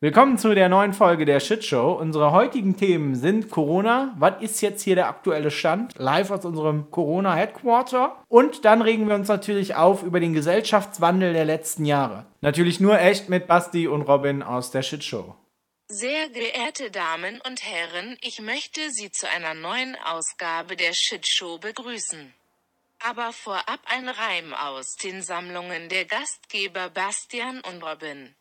Willkommen zu der neuen Folge der Shit Show. Unsere heutigen Themen sind Corona. Was ist jetzt hier der aktuelle Stand? Live aus unserem Corona Headquarter. Und dann regen wir uns natürlich auf über den Gesellschaftswandel der letzten Jahre. Natürlich nur echt mit Basti und Robin aus der Shit Show. Sehr geehrte Damen und Herren, ich möchte Sie zu einer neuen Ausgabe der Shit Show begrüßen. Aber vorab ein Reim aus den Sammlungen der Gastgeber Bastian und Robin.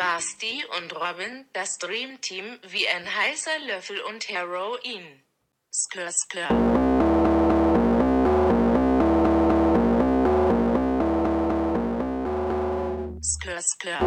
Basti und Robin, das Dream Team, wie ein heißer Löffel und Heroin. Skr skr. Skr skr.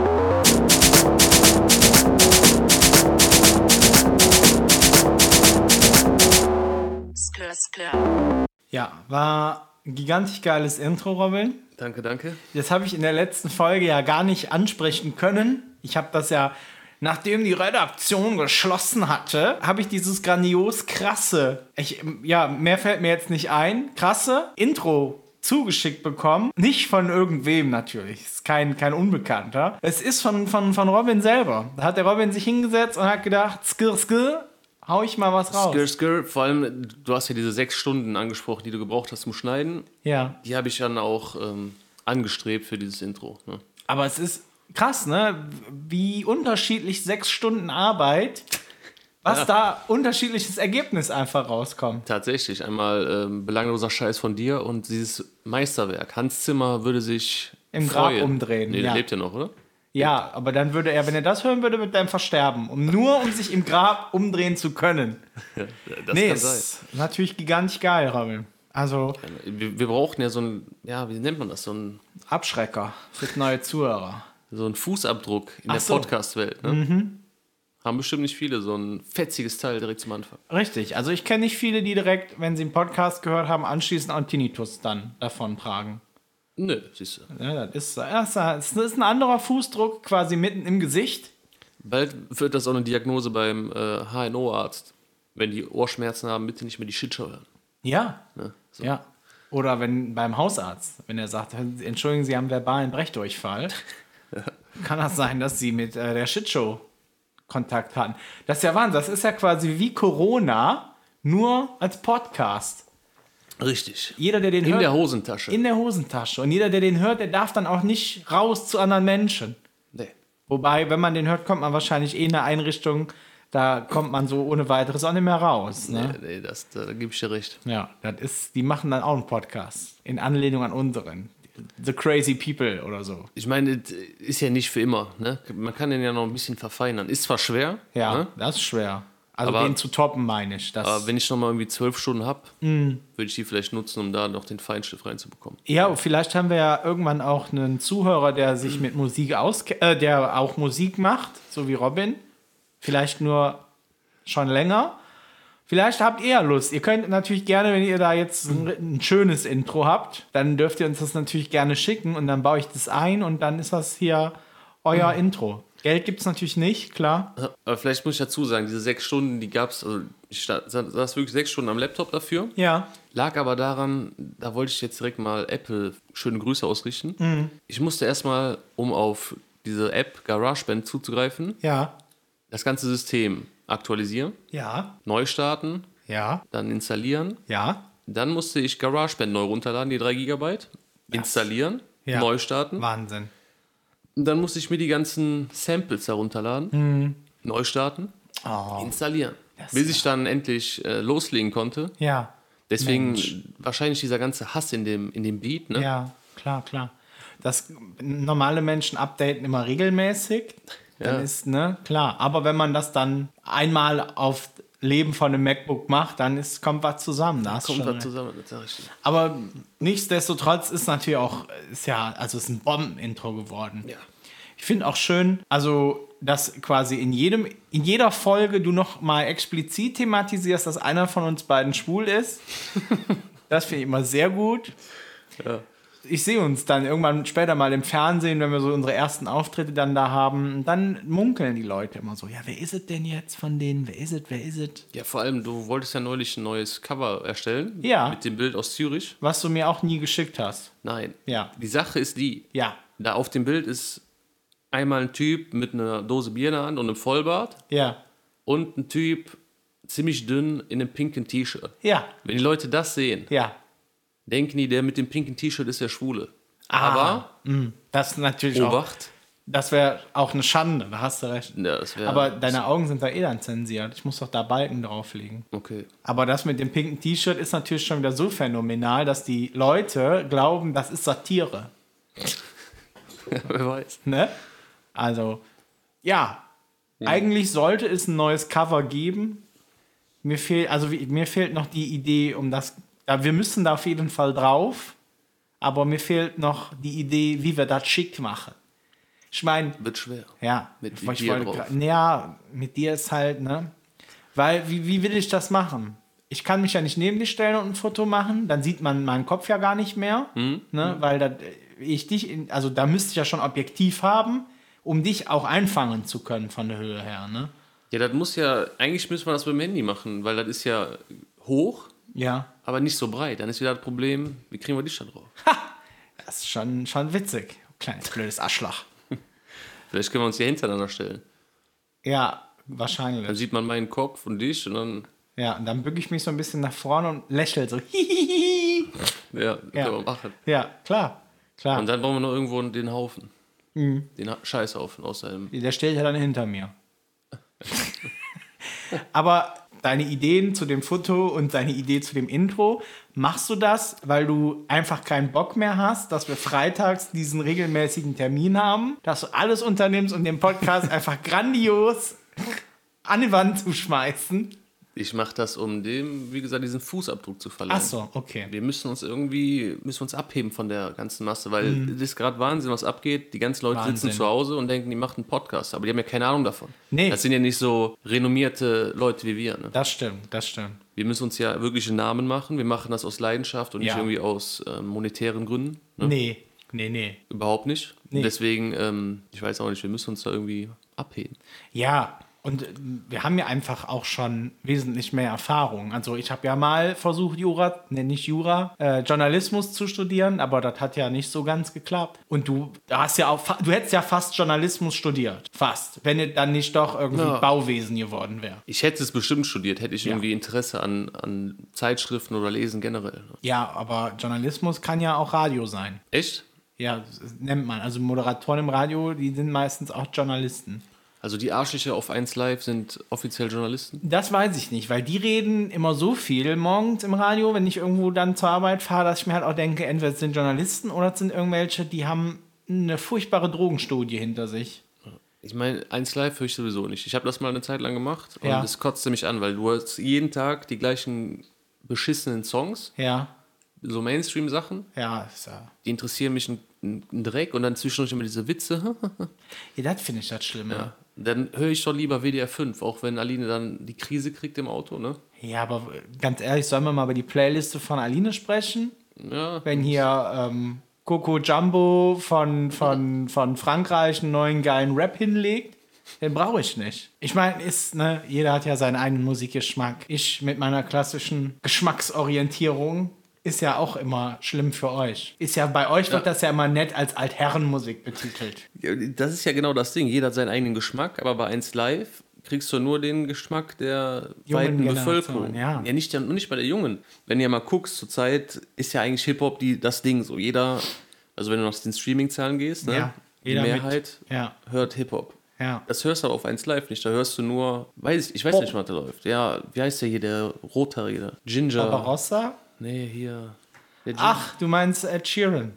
Skr skr. Ja, war gigantisch geiles Intro, Robin. Danke, danke. Das habe ich in der letzten Folge ja gar nicht ansprechen können. Ich habe das ja, nachdem die Redaktion geschlossen hatte, habe ich dieses grandios krasse, ich, ja, mehr fällt mir jetzt nicht ein, krasse Intro zugeschickt bekommen. Nicht von irgendwem natürlich. Ist kein, kein Unbekannter. Es ist von, von, von Robin selber. Da hat der Robin sich hingesetzt und hat gedacht, skir, skir, hau ich mal was raus. Skr, skr. Vor allem, du hast ja diese sechs Stunden angesprochen, die du gebraucht hast zum Schneiden. Ja. Die habe ich dann auch ähm, angestrebt für dieses Intro. Ne? Aber es ist krass, ne? Wie unterschiedlich sechs Stunden Arbeit, was Ja. da unterschiedliches Ergebnis einfach rauskommt. Tatsächlich, einmal ähm, belangloser Scheiß von dir und dieses Meisterwerk. Hans Zimmer würde sich Im Grab freuen. umdrehen, Nee, ja. der lebt ja noch, oder? Ja, aber dann würde er, wenn er das hören würde, wird er einfach sterben. Um, nur um sich im Grab umdrehen zu können. Das nee, kann ist natürlich gigantisch geil, Robin. Also sein. Wir, wir brauchen ja so ein, ja, wie nennt man das? So ein, Abschrecker für neue Zuhörer. so ein Fußabdruck in Ach der so. Mhm. Podcast-Welt. Ne? Haben bestimmt nicht viele, so ein fetziges Teil direkt zum Anfang. Richtig. Also ich kenne nicht viele, die direkt, wenn sie einen Podcast gehört haben, anschließend auch einen Tinnitus dann davon tragen. Nö, siehst du. Ja, das ist, das ist ein anderer Fußdruck quasi mitten im Gesicht. Bald wird das auch eine Diagnose beim äh, HNO-Arzt. Wenn die Ohrschmerzen haben, bitte nicht mehr die Shitshow hören. Ja. Ne? So. Ja. Oder wenn beim Hausarzt, wenn er sagt, entschuldigen Sie haben verbalen Brechdurchfall, kann das sein, dass Sie mit äh, der Shitshow Kontakt hatten. Das ist ja Wahnsinn. Das ist ja quasi wie Corona, nur als Podcast. Richtig. Jeder, der den In hört, der Hosentasche. in der Hosentasche. Und jeder, der den hört, der darf dann auch nicht raus zu anderen Menschen. nee. Wobei, wenn man den hört, kommt man wahrscheinlich eh in eine Einrichtung, da kommt man so ohne weiteres auch nicht mehr raus. Ne? Nee, nee, das, da, da gebe ich dir recht. Ja, das ist, die machen dann auch einen Podcast in Anlehnung an unseren. The Crazy People oder so. Ich meine, das ist ja nicht für immer. Ne? Man kann den ja noch ein bisschen verfeinern. Ist zwar schwer, Ja, ne? das ist schwer. Also Aber- den zu toppen, meine ich. Aber wenn ich noch mal irgendwie zwölf Stunden habe, Mhm. würde ich die vielleicht nutzen, um da noch den Feinstift reinzubekommen. ja, vielleicht haben wir ja irgendwann auch einen Zuhörer, der sich mit Musik auskennt, äh, der auch Musik macht, so wie Robin. Vielleicht nur schon länger. Vielleicht habt ihr ja Lust. Ihr könnt natürlich gerne, wenn ihr da jetzt ein, ein schönes Intro habt, dann dürft ihr uns das natürlich gerne schicken und dann baue ich das ein und dann ist das hier euer Intro. Geld gibt es natürlich nicht, klar. Aber vielleicht muss ich dazu sagen, diese sechs Stunden, die gab es, also ich saß wirklich sechs Stunden am Laptop dafür. Ja. Lag aber daran, da wollte ich jetzt direkt mal Apple schöne Grüße ausrichten. Ich musste erstmal, um auf diese App GarageBand zuzugreifen, Ja. das ganze System aktualisieren, Ja. neu starten, Ja. dann installieren. Ja. Dann musste ich GarageBand neu runterladen, die 3 GB, installieren, Ja. neu starten. Wahnsinn. Und dann musste ich mir die ganzen Samples herunterladen, neu starten, Oh. installieren. Das Bis ich dann endlich äh, loslegen konnte. Ja. Deswegen Mensch. wahrscheinlich dieser ganze Hass in dem, in dem Beat. Ne? Ja, klar, klar. Das normale Menschen updaten immer regelmäßig. Dann Ja. ist, ne, klar. Aber wenn man das dann einmal auf Leben von einem MacBook macht, dann ist, kommt was zusammen. Da Kommt was zusammen, das sag ich dir. Aber nichtsdestotrotz ist natürlich auch, ist ja, also ist ein Bomben-Intro geworden. Ja. Ich finde auch schön, also dass quasi in jedem, in jeder Folge du noch mal explizit thematisierst, dass einer von uns beiden schwul ist. das finde ich immer sehr gut. Ja. Ich sehe uns dann irgendwann später mal im Fernsehen, wenn wir so unsere ersten Auftritte dann da haben, dann munkeln die Leute immer so, ja, wer ist es denn jetzt von denen? Wer ist es? Wer ist es? ja, vor allem, du wolltest ja neulich ein neues Cover erstellen. Ja. Mit dem Bild aus Zürich. Was du mir auch nie geschickt hast. Nein. Ja. Die Sache ist die, Ja. da auf dem Bild ist einmal ein Typ mit einer Dose Bier in der Hand und einem Vollbart Ja. und ein Typ ziemlich dünn in einem pinken T-Shirt. Ja. Wenn die Leute das sehen, Ja. Denken die, der mit dem pinken T-Shirt ist der Schwule. Ah. Aber, Das ist natürlich auch. Obacht, Das wäre auch eine Schande, da hast du recht. ja, das wäre. Aber deine Augen sind da eh dann zensiert. Ich muss doch da Balken drauflegen. Okay. Aber das mit dem pinken T-Shirt ist natürlich schon wieder so phänomenal, dass die Leute glauben, das ist Satire. Wer weiß. Ne? Also, ja. Eigentlich sollte es ein neues Cover geben. Mir fehlt, also mir fehlt noch die Idee, um das. Ja, wir müssen da auf jeden Fall drauf. Aber mir fehlt noch die Idee, wie wir das schick machen. Ich meine, Wird schwer. ja, Mit ich dir wollte drauf. Ja, mit dir ist halt, ne? Weil, wie, wie will ich das machen? Ich kann mich ja nicht neben dich stellen und ein Foto machen, dann sieht man meinen Kopf ja gar nicht mehr, Hm? ne? Weil da, ich dich, in, also da müsste ich ja schon Objektiv haben, um dich auch einfangen zu können von der Höhe her, ne? Ja, das muss ja, eigentlich müssen wir das mit dem Handy machen, weil das ist ja hoch, Ja, aber nicht so breit. Dann ist wieder das Problem, wie kriegen wir dich da drauf? das ist schon, schon witzig. Kleines blödes Arschloch. Vielleicht können wir uns hier hintereinander stellen. Ja, Dann wahrscheinlich. sieht man meinen Kopf und dich und dann, Ja, und dann bücke ich mich so ein bisschen nach vorne und lächle so. Ja, Ja. können wir machen. Ja, klar. Klar. Und dann brauchen wir noch irgendwo den Haufen. Mhm. Den Ha- Scheißhaufen aus seinem. Der steht ja dann hinter mir. Aber deine Ideen zu dem Foto und deine Idee zu dem Intro, machst du das, weil du einfach keinen Bock mehr hast, dass wir freitags diesen regelmäßigen Termin haben, dass du alles unternimmst, um den Podcast einfach grandios an die Wand zu schmeißen? Ich mache das, um dem, wie gesagt, diesen Fußabdruck zu verleihen. Ach so, okay. Wir müssen uns irgendwie, müssen uns abheben von der ganzen Masse, weil das ist gerade Wahnsinn, was abgeht. Die ganzen Leute Mhm. Wahnsinn. sitzen zu Hause und denken, die machen einen Podcast, aber die haben ja keine Ahnung davon. Nee. Das sind ja nicht so renommierte Leute wie wir. Ne? Das stimmt, das stimmt. Wir müssen uns ja wirklich einen Namen machen. Wir machen das aus Leidenschaft und nicht Ja. irgendwie aus ähm, monetären Gründen. Ne? Nee, nee, nee. Überhaupt nicht. Nee. Deswegen, ähm, ich weiß auch nicht, wir müssen uns da irgendwie abheben. Ja, und äh, wir haben ja einfach auch schon wesentlich mehr Erfahrung. Also ich habe ja mal versucht, Jura, ne, nicht Jura, äh, Journalismus zu studieren, aber das hat ja nicht so ganz geklappt. Und du hast ja auch, du hättest ja fast Journalismus studiert. Fast. Wenn es dann nicht doch irgendwie Ja. Bauwesen geworden wäre. Ich hätte es bestimmt studiert, hätte ich Ja. irgendwie Interesse an, an Zeitschriften oder Lesen generell. Ne? Ja, aber Journalismus kann ja auch Radio sein. Echt? Ja, das nennt man. Also Moderatoren im Radio, die sind meistens auch Journalisten. Also die Arschlöcher auf 1 Live sind offiziell Journalisten? Das weiß ich nicht, weil die reden immer so viel morgens im Radio, wenn ich irgendwo dann zur Arbeit fahre, dass ich mir halt auch denke, entweder es sind Journalisten oder es sind irgendwelche, die haben eine furchtbare Drogenstudie hinter sich. Ich meine, 1 Live höre ich sowieso nicht. Ich habe das mal eine Zeit lang gemacht und Ja. es kotzte mich an, weil du hast jeden Tag die gleichen beschissenen Songs, Ja, so Mainstream-Sachen, ja, ist ja. die interessieren mich ein, ein Dreck und dann zwischendurch immer diese Witze. ja das finde ich das Schlimme. Ja. Dann höre ich doch lieber WDR 5, auch wenn Aline dann die Krise kriegt im Auto, ne? aber ganz ehrlich, sollen wir mal über die Playliste von Aline sprechen? Ja, Wenn hier ähm, Coco Jumbo von, von, von Frankreich einen neuen geilen Rap hinlegt, den brauche ich nicht. Ich meine, ist, ne, jeder hat ja seinen eigenen Musikgeschmack. Ich mit meiner klassischen Geschmacksorientierung ist ja auch immer schlimm für euch. Ist ja bei euch wird das ja immer nett als Altherrenmusik betitelt. Ja, Das ist ja genau das Ding. Jeder hat seinen eigenen Geschmack, aber bei 1 Live kriegst du nur den Geschmack der Jungen weiten Bevölkerung. ja. ja nicht, nicht bei der Jungen. Wenn ihr mal guckst, zurzeit ist ja eigentlich Hip-Hop die, das Ding. So jeder, also wenn du nach den Streaming-Zahlen gehst, ne, Ja, die jeder mit- Mehrheit Ja, hört Hip-Hop. ja. Das hörst du aber auf 1 Live nicht. Da hörst du nur, weiß ich, ich weiß Pop. nicht, was da läuft. Ja, wie heißt der hier, der Rothaarige? Ginger. Barbarossa? Nee, hier. Ach, du meinst Ed Sheeran.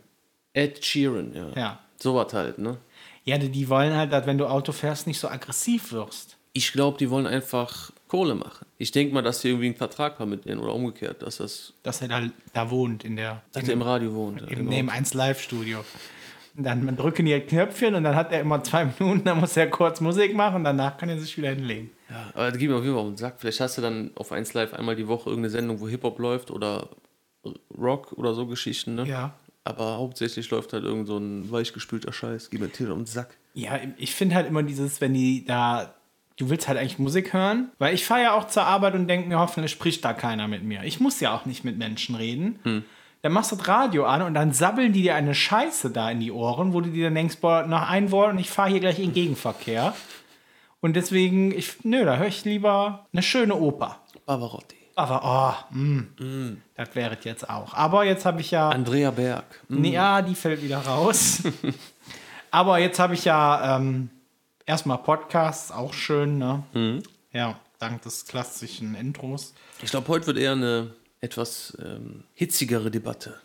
Ed Sheeran, ja. Ja. So was halt, ne? Ja, die- die wollen halt, dass wenn du Auto fährst, nicht so aggressiv wirst. Ich glaube, die wollen einfach Kohle machen. Ich denke mal, dass die irgendwie einen Vertrag haben mit denen oder umgekehrt, dass das, Dass er da, da wohnt in der dass der im Radio wohnt. ja, im genau. neben 1 Live-Studio. Dann drücken die Knöpfchen und dann hat er immer zwei Minuten, dann muss er kurz Musik machen und danach kann er sich wieder hinlegen. Ja, aber das geht mir auf jeden Fall auf den Sack. Vielleicht hast du dann auf 1 Live einmal die Woche irgendeine Sendung, wo Hip-Hop läuft oder Rock oder so Geschichten, ne? Ja. Aber hauptsächlich läuft halt irgend so ein weichgespülter Scheiß. Gib mir Tier um den Sack. Ja, ich finde halt immer dieses, wenn die da, du willst halt eigentlich Musik hören, weil ich fahre ja auch zur Arbeit und denke mir, hoffentlich spricht da keiner mit mir. Ich muss ja auch nicht mit Menschen reden. Hm. dann machst du das Radio an und dann sabbeln die dir eine Scheiße da in die Ohren, wo du dir dann denkst, boah, noch ein Wort und ich fahre hier gleich in Gegenverkehr. Und deswegen, ich, nö, da höre ich lieber eine schöne Oper. Pavarotti. Aber, oh, mm, das wäre jetzt auch. Aber jetzt habe ich ja. Andrea Berg. Nee, ja, die fällt wieder raus. Aber jetzt habe ich ja ähm, erstmal Podcasts, auch schön, ne? Ja, dank des klassischen Intros. Ich glaube, heute wird eher eine etwas ähm, hitzigere Debatte.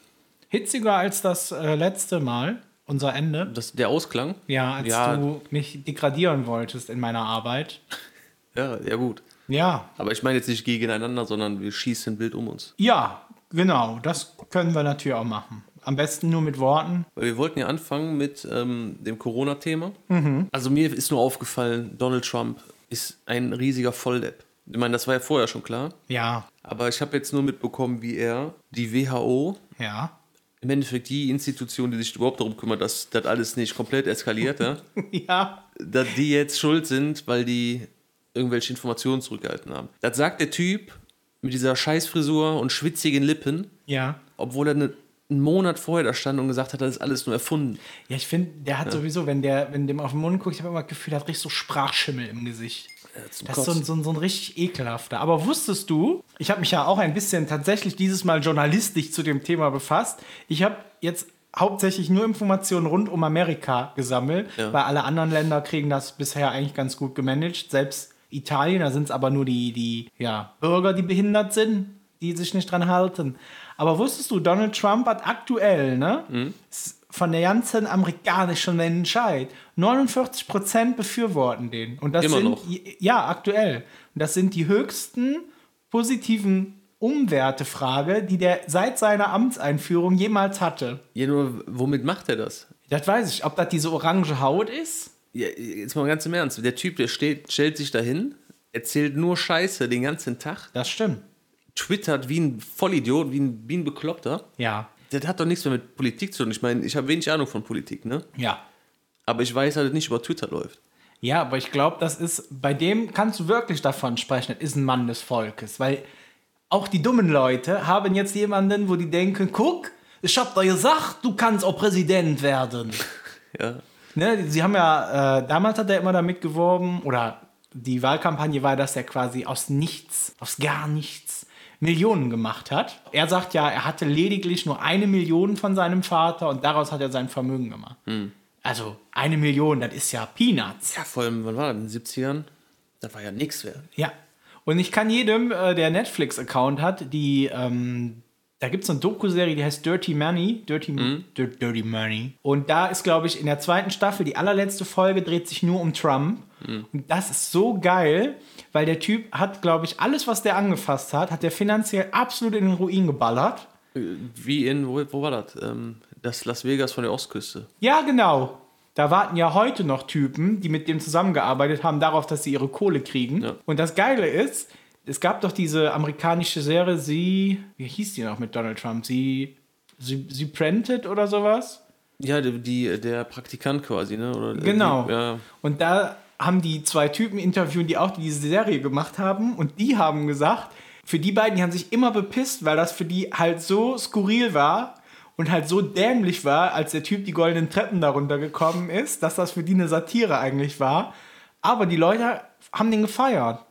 Hitziger als das äh, letzte Mal, unser Ende. Das, der Ausklang? Ja, als Ja. du mich degradieren wolltest in meiner Arbeit. Ja, ja gut. Ja, Aber ich meine jetzt nicht gegeneinander, sondern wir schießen Bild um uns. ja, genau, das können wir natürlich auch machen. Am besten nur mit Worten. Weil wir wollten ja anfangen mit ähm, dem Corona-Thema. Also mir ist nur aufgefallen, Donald Trump ist ein riesiger Volldepp. Ich meine, das war ja vorher schon klar. Ja, Aber ich habe jetzt nur mitbekommen, wie er die WHO, ja, im Endeffekt die Institution, die sich überhaupt darum kümmert, dass das alles nicht komplett eskaliert, ja, ja, dass die jetzt schuld sind, weil die irgendwelche Informationen zurückgehalten haben. Das sagt der Typ mit dieser Scheißfrisur und schwitzigen Lippen, ja. obwohl er eine, einen Monat vorher da stand und gesagt hat, das ist alles nur erfunden. Ja, ich finde, der hat sowieso, wenn der, wenn dem auf den Mund guckt, ich habe immer das Gefühl, der hat richtig so Sprachschimmel im Gesicht. Zum Das ist so ein, so, ein, so ein richtig ekelhafter. Aber wusstest du, ich habe mich ja auch ein bisschen tatsächlich dieses Mal journalistisch zu dem Thema befasst. Ich habe jetzt hauptsächlich nur Informationen rund um Amerika gesammelt, Ja. weil alle anderen Länder kriegen das bisher eigentlich ganz gut gemanagt. Selbst Italien, da sind es aber nur die, die ja, Bürger, die behindert sind, die sich nicht dran halten. Aber wusstest du, Donald Trump hat aktuell, ne, ist von der ganzen amerikanischen Menschheit 49 Prozent befürworten den. Und das Immer sind noch? ja aktuell. Und das sind die höchsten positiven Umwertefrage, die der seit seiner Amtseinführung jemals hatte. Ja, nur womit macht er das? Das weiß ich. Ob das diese orange Haut ist? Ja, jetzt mal ganz im Ernst. Der Typ, der steht, stellt sich dahin, erzählt nur Scheiße den ganzen Tag, Das stimmt. twittert wie ein Vollidiot, wie ein, wie ein Bekloppter. Ja. Das hat doch nichts mehr mit Politik zu tun. Ich meine, ich habe wenig Ahnung von Politik, ne? Ja. Aber ich weiß, es nicht über Twitter läuft. Ja, aber ich glaube, das ist, bei dem kannst du wirklich davon sprechen, das ist ein Mann des Volkes. Weil auch die dummen Leute haben jetzt jemanden, wo die denken, guck, ich hab dir gesagt, du kannst auch Präsident werden. Ja. Ne, sie haben ja, äh, damals hat er immer damit geworben, oder die Wahlkampagne war, dass er quasi aus nichts, aus gar nichts Millionen gemacht hat. Er sagt ja, er hatte lediglich nur eine Million von seinem Vater und daraus hat er sein Vermögen gemacht. Also eine Million, das ist ja Peanuts. Ja, vor allem, wann war das? In den 70ern? Das war ja nichts wert. Ja. Und ich kann jedem, äh, der Netflix-Account hat, die, ähm, da gibt es eine Doku-Serie, die heißt Dirty Money. Dirty, Dir- Dirty Money. Und da ist, glaube ich, in der zweiten Staffel, die allerletzte Folge dreht sich nur um Trump. Und das ist so geil, weil der Typ hat, glaube ich, alles, was der angefasst hat, hat der finanziell absolut in den Ruin geballert. Wie in, wo, wo war das? Ähm, das Las Vegas von der Ostküste. Ja, genau. Da warten ja heute noch Typen, die mit dem zusammengearbeitet haben, darauf, dass sie ihre Kohle kriegen. Ja. Und das Geile ist, es gab doch diese amerikanische Serie, sie, wie hieß die noch mit Donald Trump? Sie, sie, sie Prented oder sowas? Ja, die, die, der Praktikant quasi, ne? Oder, Genau. Die, ja. Und da haben die zwei Typen interviewt, die auch diese Serie gemacht haben. Und die haben gesagt, für die beiden, die haben sich immer bepisst, weil das für die halt so skurril war und halt so dämlich war, als der Typ die goldenen Treppen darunter gekommen ist, dass das für die eine Satire eigentlich war. Aber die Leute haben den gefeiert.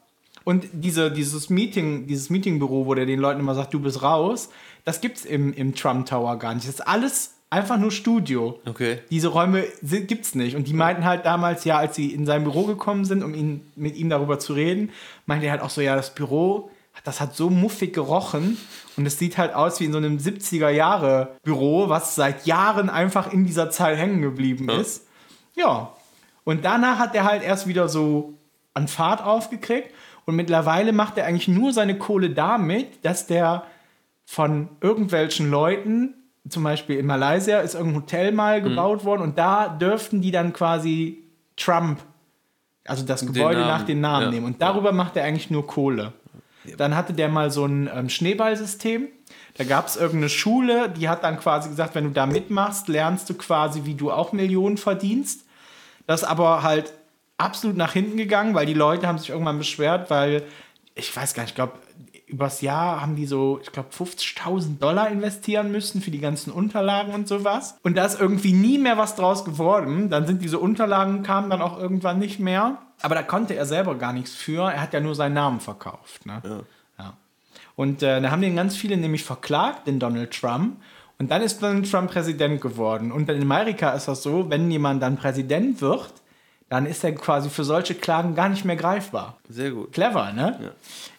Und diese, dieses Meeting, dieses Meetingbüro, wo der den Leuten immer sagt, du bist raus, das gibt's im, im Trump Tower gar nicht. Das ist alles einfach nur Studio. Okay. Diese Räume sind, gibt's nicht. Und die meinten halt damals, ja, als sie in sein Büro gekommen sind, um ihn, mit ihm darüber zu reden, meinte er halt auch so, ja, das Büro, das hat so muffig gerochen. Und es sieht halt aus wie in so einem 70er-Jahre-Büro, was seit Jahren einfach in dieser Zeit hängen geblieben ist. Ja. Und danach hat er halt erst wieder so an Fahrt aufgekriegt. Und mittlerweile macht er eigentlich nur seine Kohle damit, dass der von irgendwelchen Leuten, zum Beispiel in Malaysia ist irgendein Hotel mal gebaut worden und da dürften die dann quasi Trump, also das Gebäude Namen, nach dem Namen ja. nehmen. Und darüber macht er eigentlich nur Kohle. Dann hatte der mal so ein ähm, Schneeballsystem. Da gab es irgendeine Schule, die hat dann quasi gesagt, wenn du da mitmachst, lernst du quasi, wie du auch Millionen verdienst. Das aber halt absolut nach hinten gegangen, weil die Leute haben sich irgendwann beschwert, weil ich weiß gar nicht, ich glaube, übers Jahr haben die so, ich glaube, 50.000 Dollar investieren müssen für die ganzen Unterlagen und sowas. Und da ist irgendwie nie mehr was draus geworden. Dann sind diese Unterlagen, kamen dann auch irgendwann nicht mehr. Aber da konnte er selber gar nichts für. Er hat ja nur seinen Namen verkauft. Ne? Ja. Ja. Und äh, da haben den ganz viele nämlich verklagt, den Donald Trump. Und dann ist Donald Trump Präsident geworden. Und in Amerika ist das so, wenn jemand dann Präsident wird, dann ist er quasi für solche Klagen gar nicht mehr greifbar. Sehr gut. Clever, ne? Ja.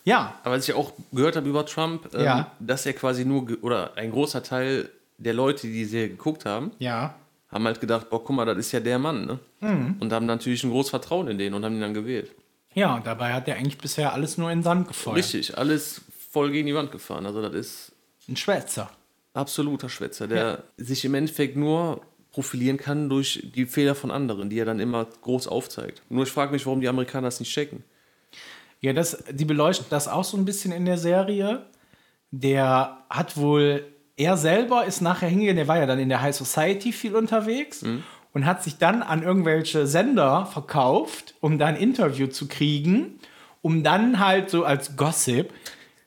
Ja. Aber was ich auch gehört habe über Trump, ähm, Ja. dass er quasi nur, oder ein großer Teil der Leute, die die Serie geguckt haben, Ja. haben halt gedacht, boah, guck mal, das ist ja der Mann, ne? Mhm. Und haben natürlich ein großes Vertrauen in den und haben ihn dann gewählt. Ja, und dabei hat er eigentlich bisher alles nur in den Sand gefeuert. Richtig, alles voll gegen die Wand gefahren. Also das ist Ein Schwätzer. absoluter Schwätzer, der sich im Endeffekt nur profilieren kann durch die Fehler von anderen, die er dann immer groß aufzeigt. Nur ich frage mich, warum die Amerikaner das nicht checken. Ja, das, die beleuchten das auch so ein bisschen in der Serie. Der hat wohl, er selber ist nachher hingegangen, der war ja dann in der High Society viel unterwegs und hat sich dann an irgendwelche Sender verkauft, um da ein Interview zu kriegen, um dann halt so als Gossip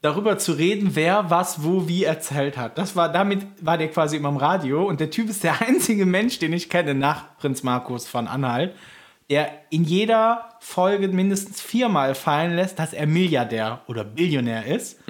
darüber zu reden, wer was wo wie erzählt hat. Das war damit war der quasi immer im Radio und der Typ ist der einzige Mensch, den ich kenne nach Prinz Markus von Anhalt, der in jeder Folge mindestens viermal fallen lässt, dass er Milliardär oder Billionär ist.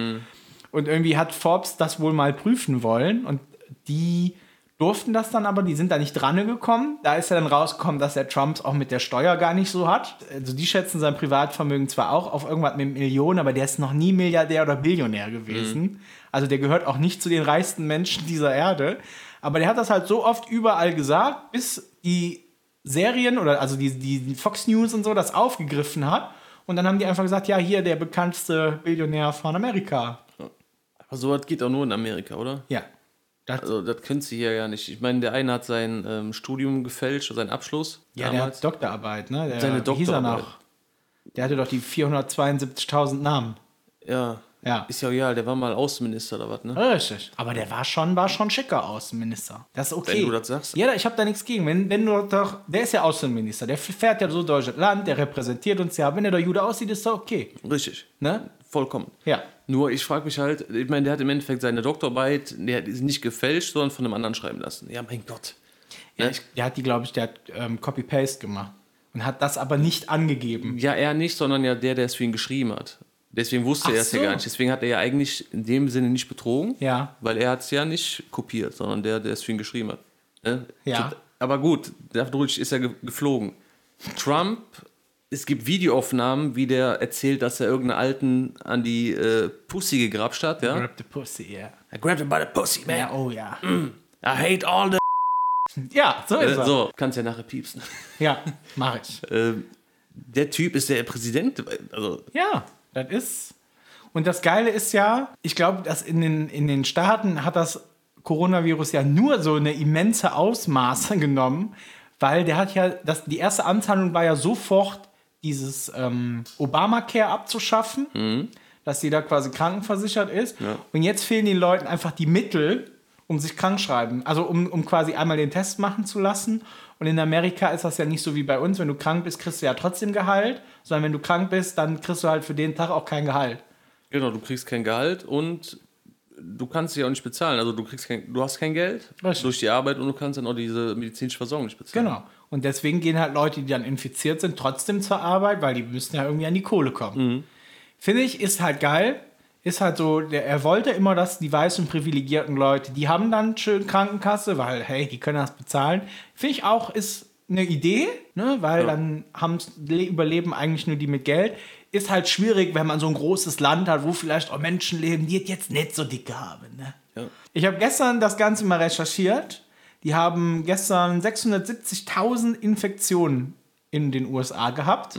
Und irgendwie hat Forbes das wohl mal prüfen wollen und die durften das dann aber, die sind da nicht dran gekommen. Da ist ja dann rausgekommen, dass der Trump auch mit der Steuer gar nicht so hat. Also die schätzen sein Privatvermögen zwar auch auf irgendwas mit Millionen, aber der ist noch nie Milliardär oder Billionär gewesen. Also der gehört auch nicht zu den reichsten Menschen dieser Erde. Aber der hat das halt so oft überall gesagt, bis die Serien oder also die, die Fox News und so das aufgegriffen hat. Und dann haben die einfach gesagt, ja, hier der bekannteste Billionär von Amerika. Aber sowas geht auch nur in Amerika, oder? Ja. Das, Also das können sie hier ja nicht. Ich meine, der eine hat sein ähm, Studium gefälscht, seinen Abschluss. ja, der damals. hat Doktorarbeit, ne? Der, Seine er Doktorarbeit. Der hatte doch die 472.000 Namen. Ja. Ja. Ist ja egal, der war mal Außenminister oder was, ne? Richtig. Aber der war schon, war schon schicker Außenminister. Das ist okay. Wenn du das sagst. Ja, ich habe da nichts gegen. Wenn, wenn du doch, der ist ja Außenminister, der fährt ja so durch das Land, der repräsentiert uns ja. Wenn er der Jude aussieht, ist doch okay. Richtig. Ne? Vollkommen. Ja. Nur ich frage mich halt, ich meine, der hat im Endeffekt seine Doktorarbeit, der hat nicht gefälscht, sondern von einem anderen schreiben lassen. Ja, mein Gott. ja ich, der hat die, glaube ich, der hat ähm, Copy-Paste gemacht. Und hat das aber nicht angegeben. Ja, er nicht, sondern ja der, der es für ihn geschrieben hat. Deswegen wusste Ach er es so. ja gar nicht. Deswegen hat er ja eigentlich in dem Sinne nicht betrogen, Ja. weil er hat es ja nicht kopiert, sondern der, der es für ihn geschrieben hat. Ne? Ja. Aber gut, dadurch ist er ge geflogen. Trump, es gibt Videoaufnahmen, wie der erzählt, dass er irgendeinen Alten an die äh, Pussy gegrapscht hat. Ja? Grab the pussy, ja. I grabbed him by the pussy, man. Ja, oh ja. I hate all the... Ja, so ist Äh, er. so, kannst ja nachher piepsen. Ja, mach ich. Ähm, der Typ ist der Präsident. Also, Ja, das ist. Und das Geile ist ja, ich glaube, dass in den, in den Staaten hat das Coronavirus ja nur so eine immense Ausmaße genommen, weil der hat ja, das, die erste Amtshandlung war ja sofort, dieses ähm, Obamacare abzuschaffen, dass jeder quasi krankenversichert ist. Und jetzt fehlen den Leuten einfach die Mittel, um sich krank schreiben, also um, um quasi einmal den Test machen zu lassen. Und in Amerika ist das ja nicht so wie bei uns, wenn du krank bist, kriegst du ja trotzdem Gehalt, sondern wenn du krank bist, dann kriegst du halt für den Tag auch kein Gehalt. genau, du kriegst kein Gehalt und du kannst sie auch nicht bezahlen. Also du kriegst kein, du hast kein Geld Richtig. durch die Arbeit und du kannst dann auch diese medizinische Versorgung nicht bezahlen. Genau. Und deswegen gehen halt Leute, die dann infiziert sind, trotzdem zur Arbeit, weil die müssen ja irgendwie an die Kohle kommen. Finde ich, ist halt geil. Ist halt so, der, er wollte immer, dass die weißen privilegierten Leute, die haben dann schön Krankenkasse, weil, hey, die können das bezahlen. Finde ich auch, ist eine Idee, ne? weil dann haben's, le- überleben eigentlich nur die mit Geld. Ist halt schwierig, wenn man so ein großes Land hat, wo vielleicht auch Menschen leben, die jetzt nicht so dicke haben. Ne? Ja. Ich habe gestern das Ganze mal recherchiert. Die haben gestern 670.000 Infektionen in den USA gehabt.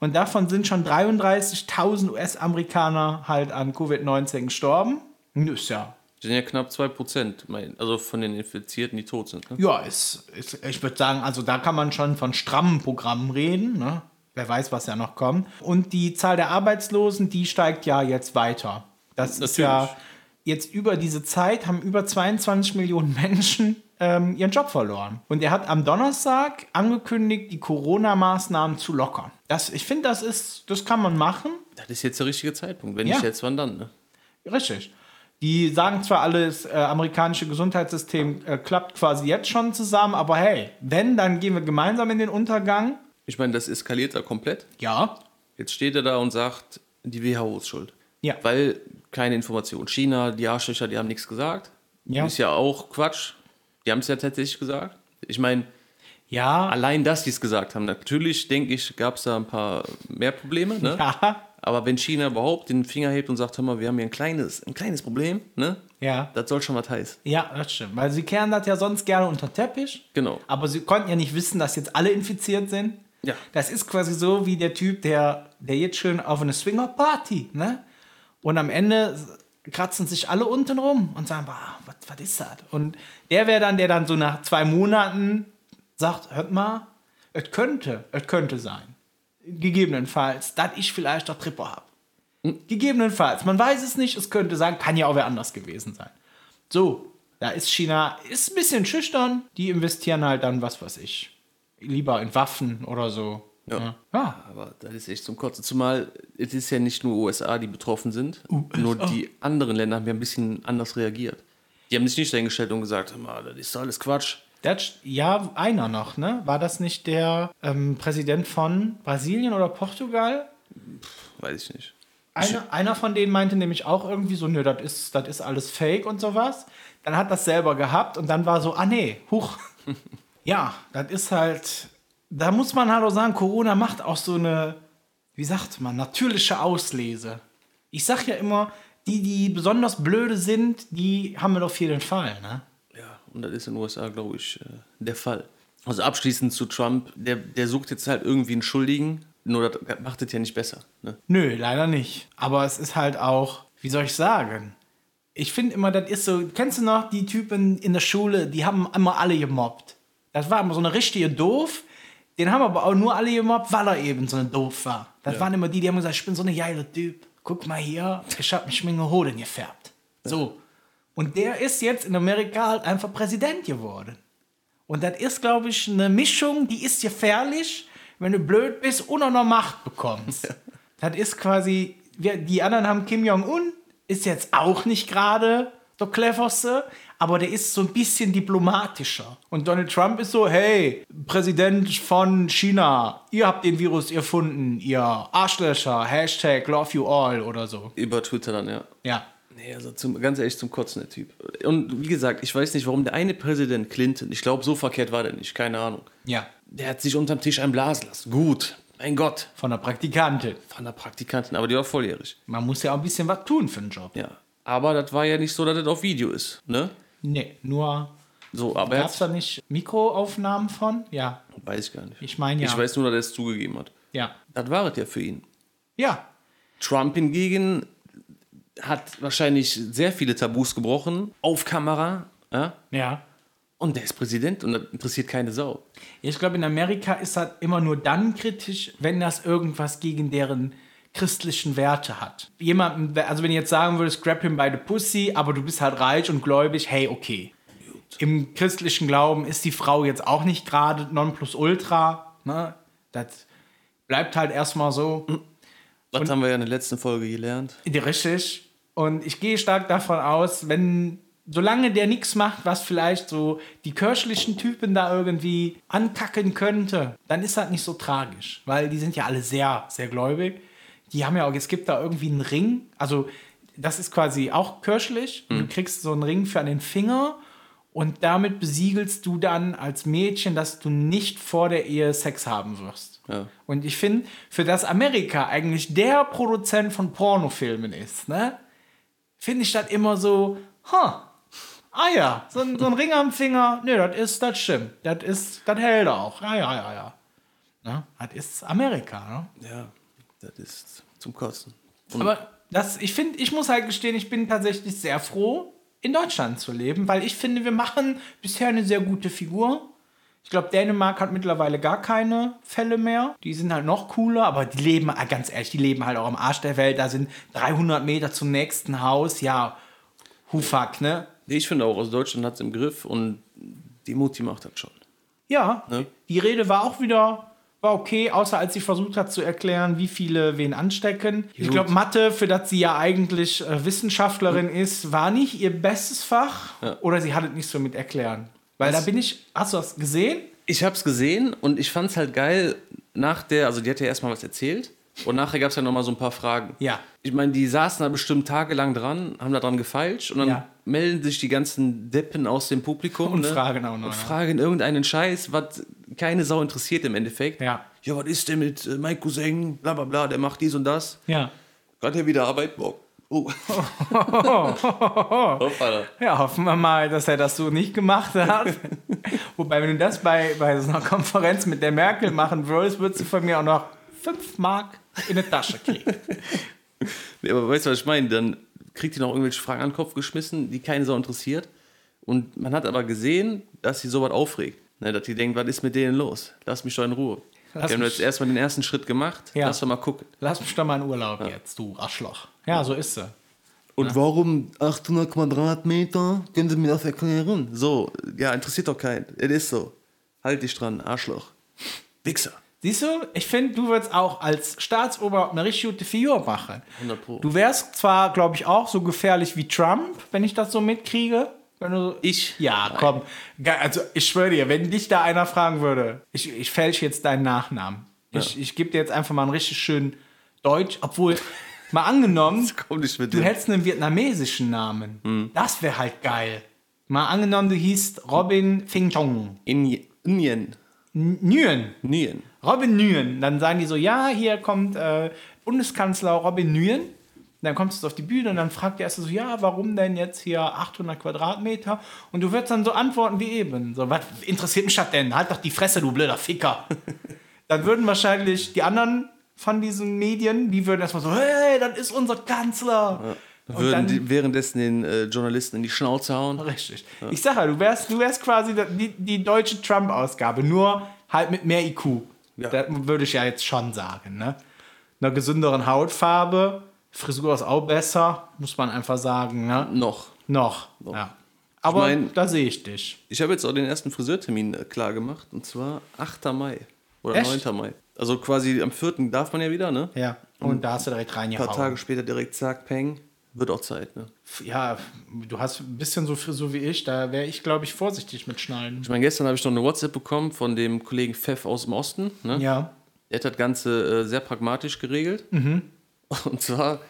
Und davon sind schon 33.000 US-Amerikaner halt an Covid-19 gestorben. Ist ja, Das sind ja knapp 2%, mein, also von den Infizierten, die tot sind. Ne? ja ist, ist, ich würde sagen, also da kann man schon von strammen Programmen reden. Ne? Wer weiß, was ja noch kommt. Und die Zahl der Arbeitslosen, die steigt ja jetzt weiter. Das ist Natürlich. ja jetzt über diese Zeit haben über 22 Millionen Menschen ähm, ihren Job verloren. Und er hat am Donnerstag angekündigt, die Corona-Maßnahmen zu lockern. Das, ich finde, das ist, das kann man machen. Das ist jetzt der richtige Zeitpunkt. Wenn Ja. nicht jetzt, wann dann? Ne? Richtig. Die sagen zwar alles, äh, amerikanische Gesundheitssystem äh, klappt quasi jetzt schon zusammen, aber hey, wenn, dann gehen wir gemeinsam in den Untergang. Ich meine, das eskaliert da komplett. Ja. Jetzt steht er da und sagt, die WHO ist schuld. Ja. Weil keine Information. China, die Arschlöcher, die haben nichts gesagt. Ja. Ist ja auch Quatsch. Die haben es ja tatsächlich gesagt. Ich meine, Ja. allein, dass die es gesagt haben. Natürlich, denke ich, gab es da ein paar mehr Probleme. Ne? Ja. Aber wenn China überhaupt den Finger hebt und sagt, hör mal, wir haben hier ein kleines, ein kleines Problem, ne? Ja. Das soll schon was heißen. Ja, das stimmt. Weil sie kehren das ja sonst gerne unter Teppich. Genau. Aber sie konnten ja nicht wissen, dass jetzt alle infiziert sind. Ja. Das ist quasi so wie der Typ, der, der jetzt schön auf eine Swinger-Party, ne? Und am Ende kratzen sich alle unten rum und sagen, "Bah, was, ist das? Und der wäre dann, der dann so nach zwei Monaten sagt, hört mal, es könnte, es könnte sein. Gegebenenfalls, dass ich vielleicht doch Tripper habe. Gegebenenfalls. Man weiß es nicht, es könnte sein, kann ja auch wer anders gewesen sein. So, da ist China, ist ein bisschen schüchtern. Die investieren halt dann, was weiß ich, lieber in Waffen oder so. Ja. ja. Aber das ist echt zum Kotzen. Zumal es ist ja nicht nur USA, die betroffen sind. Nur die anderen Länder haben ja ein bisschen anders reagiert. Die haben sich nicht dahingestellt und gesagt, mal, das ist doch alles Quatsch. Das, ja, einer noch, ne? War das nicht der ähm, Präsident von Brasilien oder Portugal? Weiß ich nicht. Einer, einer von denen meinte nämlich auch irgendwie so, nö, das ist, das ist alles Fake und sowas. Dann hat das selber gehabt und dann war so, ah nee, huch. ja, das ist halt, da muss man halt auch sagen, Corona macht auch so eine, wie sagt man, natürliche Auslese. Ich sag ja immer, die, die besonders blöde sind, die haben wir auf jeden Fall, ne? Ja, und das ist in den USA, glaube ich, äh, der Fall. Also abschließend zu Trump, der, der sucht jetzt halt irgendwie einen Schuldigen, nur das macht es ja nicht besser. Ne? Nö, leider nicht. Aber es ist halt auch, wie soll ich sagen? Ich finde immer, das ist so, kennst du noch die Typen in der Schule, die haben immer alle gemobbt. Das war immer so eine richtige Doof. Den haben aber auch nur alle gemobbt, weil er eben so ein Doof war. Das waren immer die, die haben gesagt, ich bin so ein geiler Typ. Guck mal hier, ich hab mich mit Hoden gefärbt. So. Und der ist jetzt in Amerika halt einfach Präsident geworden. Und das ist, glaube ich, eine Mischung, die ist gefährlich, wenn du blöd bist und auch noch Macht bekommst. Das ist quasi, wir, die anderen haben Kim Jong-un, ist jetzt auch nicht gerade der cleverste, aber der ist so ein bisschen diplomatischer. Und Donald Trump ist so, hey, Präsident von China, ihr habt den Virus erfunden, ihr Arschlöcher, Hashtag love you all oder so. Über Twitter dann, ja. Ja. Nee, also zum, ganz ehrlich zum Kotzen, der Typ. Und wie gesagt, ich weiß nicht, warum der eine Präsident Clinton, ich glaube, so verkehrt war der nicht, keine Ahnung. Ja. Der hat sich unterm Tisch einblasen lassen. Gut, mein Gott. Von der Praktikantin. Von der Praktikantin, aber die war volljährig. Man muss ja auch ein bisschen was tun für den Job. Ja. Aber das war ja nicht so, dass das auf Video ist, ne? Nee, nur. So, aber er Gab es da nicht Mikroaufnahmen von? Ja. Weiß ich gar nicht. Ich meine ja. Ich weiß nur, dass er es zugegeben hat. Ja. Das war es ja für ihn. Ja. Trump hingegen hat wahrscheinlich sehr viele Tabus gebrochen, auf Kamera, ja? Ja. Und der ist Präsident und das interessiert keine Sau. Ich glaube, in Amerika ist das immer nur dann kritisch, wenn das irgendwas gegen deren christlichen Werte hat. Jemanden, also wenn du jetzt sagen würdest, grab him by the pussy, aber du bist halt reich und gläubig, hey, okay. Im christlichen Glauben ist die Frau jetzt auch nicht gerade Nonplusultra. Ne? Das bleibt halt erstmal so. Was haben wir ja in der letzten Folge gelernt? Richtig. Und ich gehe stark davon aus, wenn, solange der nichts macht, was vielleicht so die kirchlichen Typen da irgendwie ankacken könnte, dann ist das nicht so tragisch. Weil die sind ja alle sehr, sehr gläubig. Die haben ja auch, es gibt da irgendwie einen Ring. Also, das ist quasi auch kirchlich. Du kriegst so einen Ring für an den Finger. Und damit besiegelst du dann als Mädchen, dass du nicht vor der Ehe Sex haben wirst. Ja. Und ich finde, für das Amerika eigentlich der Produzent von Pornofilmen ist, ne, finde ich das immer so, ha, ah ja, so ein, so ein Ring am Finger, ne, das ist, das stimmt, das ist, das hält auch, ja, ja, ja, ja. Ne? Das ist Amerika, ne? Ja, das ist zum Kotzen. Aber das, ich finde, ich muss halt gestehen, ich bin tatsächlich sehr froh, in Deutschland zu leben, weil ich finde, wir machen bisher eine sehr gute Figur. Ich glaube, Dänemark hat mittlerweile gar keine Fälle mehr. Die sind halt noch cooler, aber die leben, ah, ganz ehrlich, die leben halt auch am Arsch der Welt. Da sind 300 Meter zum nächsten Haus. Ja, Hufak, ne? Ich finde auch, aus Deutschland hat es im Griff und die Mutti macht das schon. Ja, Ne? die Rede war auch wieder, war okay, außer als sie versucht hat zu erklären, wie viele wen anstecken. Ich glaube, Mathe, für das sie ja eigentlich äh, Wissenschaftlerin ist, war nicht ihr bestes Fach. Oder sie hat es nicht so mit erklären. Weil da bin ich, hast du das gesehen? Ich hab's gesehen und ich fand's halt geil nach der, also die hat ja erstmal was erzählt und nachher gab's ja nochmal so ein paar Fragen. Ja. Ich meine, die saßen da bestimmt tagelang dran, haben da dran gefeilscht und dann Ja. melden sich die ganzen Deppen aus dem Publikum Und ne? fragen auch noch, Und fragen irgendeinen Scheiß, was keine Sau interessiert im Endeffekt. Ja. Ja, was ist denn mit äh, mein Cousin, bla bla bla, der macht dies und das. Ja. Gerade ja wieder Arbeit. Oh. Oh. Ja, hoffen wir mal, dass er das so nicht gemacht hat. Wobei, wenn du das bei, bei so einer Konferenz mit der Merkel machen würdest, würdest du von mir auch noch 5 Mark in die Tasche kriegen. Nee, aber weißt du, was ich meine? Dann kriegt die noch irgendwelche Fragen an den Kopf geschmissen, die keine Sau interessiert. Und man hat aber gesehen, dass sie sowas aufregt. Ne, dass die denkt, was ist mit denen los? Lass mich doch in Ruhe. Lass wir haben jetzt erstmal den ersten Schritt gemacht. Ja. Lass doch mal gucken. Lass mich doch mal in Urlaub jetzt, du Arschloch. Ja, so ist sie. Und warum 800 Quadratmeter? Können Sie mir das erklären? So, ja, interessiert doch keinen. Es ist so. Halt dich dran, Arschloch. Wichser. Siehst du, ich finde, du würdest auch als Staatsoberhaupt eine richtig gute Figur machen. 100 Pro. Du wärst zwar, glaube ich, auch so gefährlich wie Trump, wenn ich das so mitkriege. Wenn du so Ich? Ja, komm. Ge- Also, ich schwöre dir, wenn dich da einer fragen würde, ich, ich fälsche jetzt deinen Nachnamen. Ich, ich gebe dir jetzt einfach mal einen richtig schönen Deutsch, obwohl, mal angenommen, Komm du hättest einen vietnamesischen Namen. Das wäre halt geil. Mal angenommen, du hießt Robin Fing Chong. In Nien. Nguyen. Nien. Robin Nguyen. Dann sagen die so, ja, hier kommt äh, Bundeskanzler Robin Nguyen. Dann kommst du auf die Bühne und dann fragt der erste so, ja, warum denn jetzt hier 800 Quadratmeter? Und du wirst dann so antworten wie eben. So, was interessiert mich das denn? Halt doch die Fresse, du blöder Ficker. dann würden wahrscheinlich die anderen von diesen Medien, die würden erstmal so, hey, das ist unser Kanzler. Und Würden dann, die währenddessen den äh, Journalisten in die Schnauze hauen. Richtig. Ich sag ja, du wärst, du wärst quasi die, die deutsche Trump-Ausgabe, nur halt mit mehr IQ. Ja. Das würde ich ja jetzt schon sagen, ne? Einer gesünderen Hautfarbe, Frisur ist auch besser, muss man einfach sagen, ne? Noch. Noch. Ja. Aber mein- da sehe ich dich. Ich habe jetzt auch den ersten Friseurtermin äh, klar gemacht und zwar 8. Mai oder Echt? 9. Mai. Also quasi am 4. darf man ja wieder, ne? Ja. Und da hast du direkt Ein paar reingehauen. Tage später direkt zack, peng. Wird auch Zeit, ne? Ja, du hast ein bisschen so Frisur wie ich, da wäre ich, glaube ich, vorsichtig mit Schneiden. Ich meine, gestern habe ich noch eine WhatsApp bekommen von dem Kollegen Pfeff aus dem Osten, ne? Ja. Der hat das Ganze äh, sehr pragmatisch geregelt. Mhm. Und zwar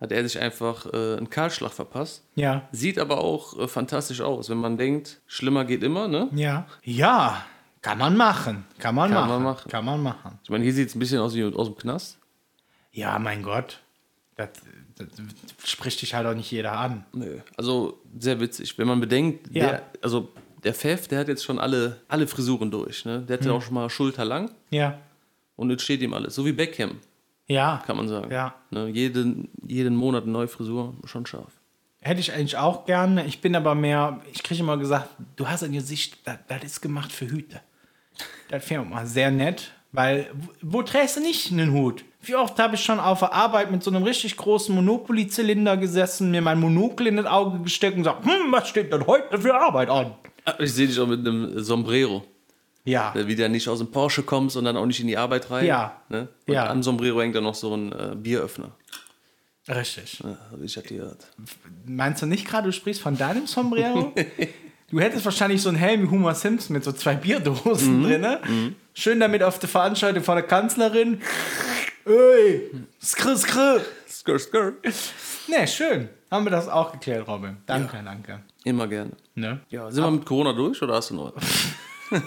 hat er sich einfach äh, einen Kahlschlag verpasst. Ja. Sieht aber auch äh, fantastisch aus, wenn man denkt, schlimmer geht immer, ne? Ja. Ja. Kann man machen. Kann man Kann machen. man machen. Kann man machen. Ich meine, hier sieht es ein bisschen aus wie aus dem Knast. Ja, mein Gott. Das, das spricht dich halt auch nicht jeder an. Nö. Also sehr witzig. Wenn man bedenkt, Ja. der, also der Pfeff, der hat jetzt schon alle, alle Frisuren durch. Ne? Der hatte Mhm. auch schon mal schulterlang Ja. und jetzt steht ihm alles. So wie Beckham, Ja. kann man sagen. Ja. Ne? Jeden, jeden Monat eine neue Frisur, schon scharf. Hätte ich eigentlich auch gerne. Ich bin aber mehr, ich kriege immer gesagt, du hast ein Gesicht, das, das ist gemacht für Hüte. Das finde ich auch mal sehr nett, weil wo, wo trägst du nicht einen Hut? Wie oft habe ich schon auf der Arbeit mit so einem richtig großen Monopoly-Zylinder gesessen, mir mein Monokel in das Auge gesteckt und gesagt, hm, was steht denn heute für Arbeit an? Ah, Ich sehe dich auch mit einem Sombrero. Ja, Ne? Wie du nicht aus dem Porsche kommst und dann auch nicht in die Arbeit rein. Ja. Ne? Und Ja. am Sombrero hängt dann noch so ein äh, Bieröffner. richtig. Ja, ich erklärt. Meinst du nicht gerade, du sprichst von deinem Sombrero? du hättest wahrscheinlich so einen Helm wie Homer Simpson mit so zwei Bierdosen drinne. Schön damit auf der Veranstaltung von der Kanzlerin. Ey, skr, skr. Skr, skr. Ne, schön. Haben wir das auch geklärt, Robin. Danke, danke. Immer gerne. Ne? Ja, sind wir mit Corona durch oder hast du noch?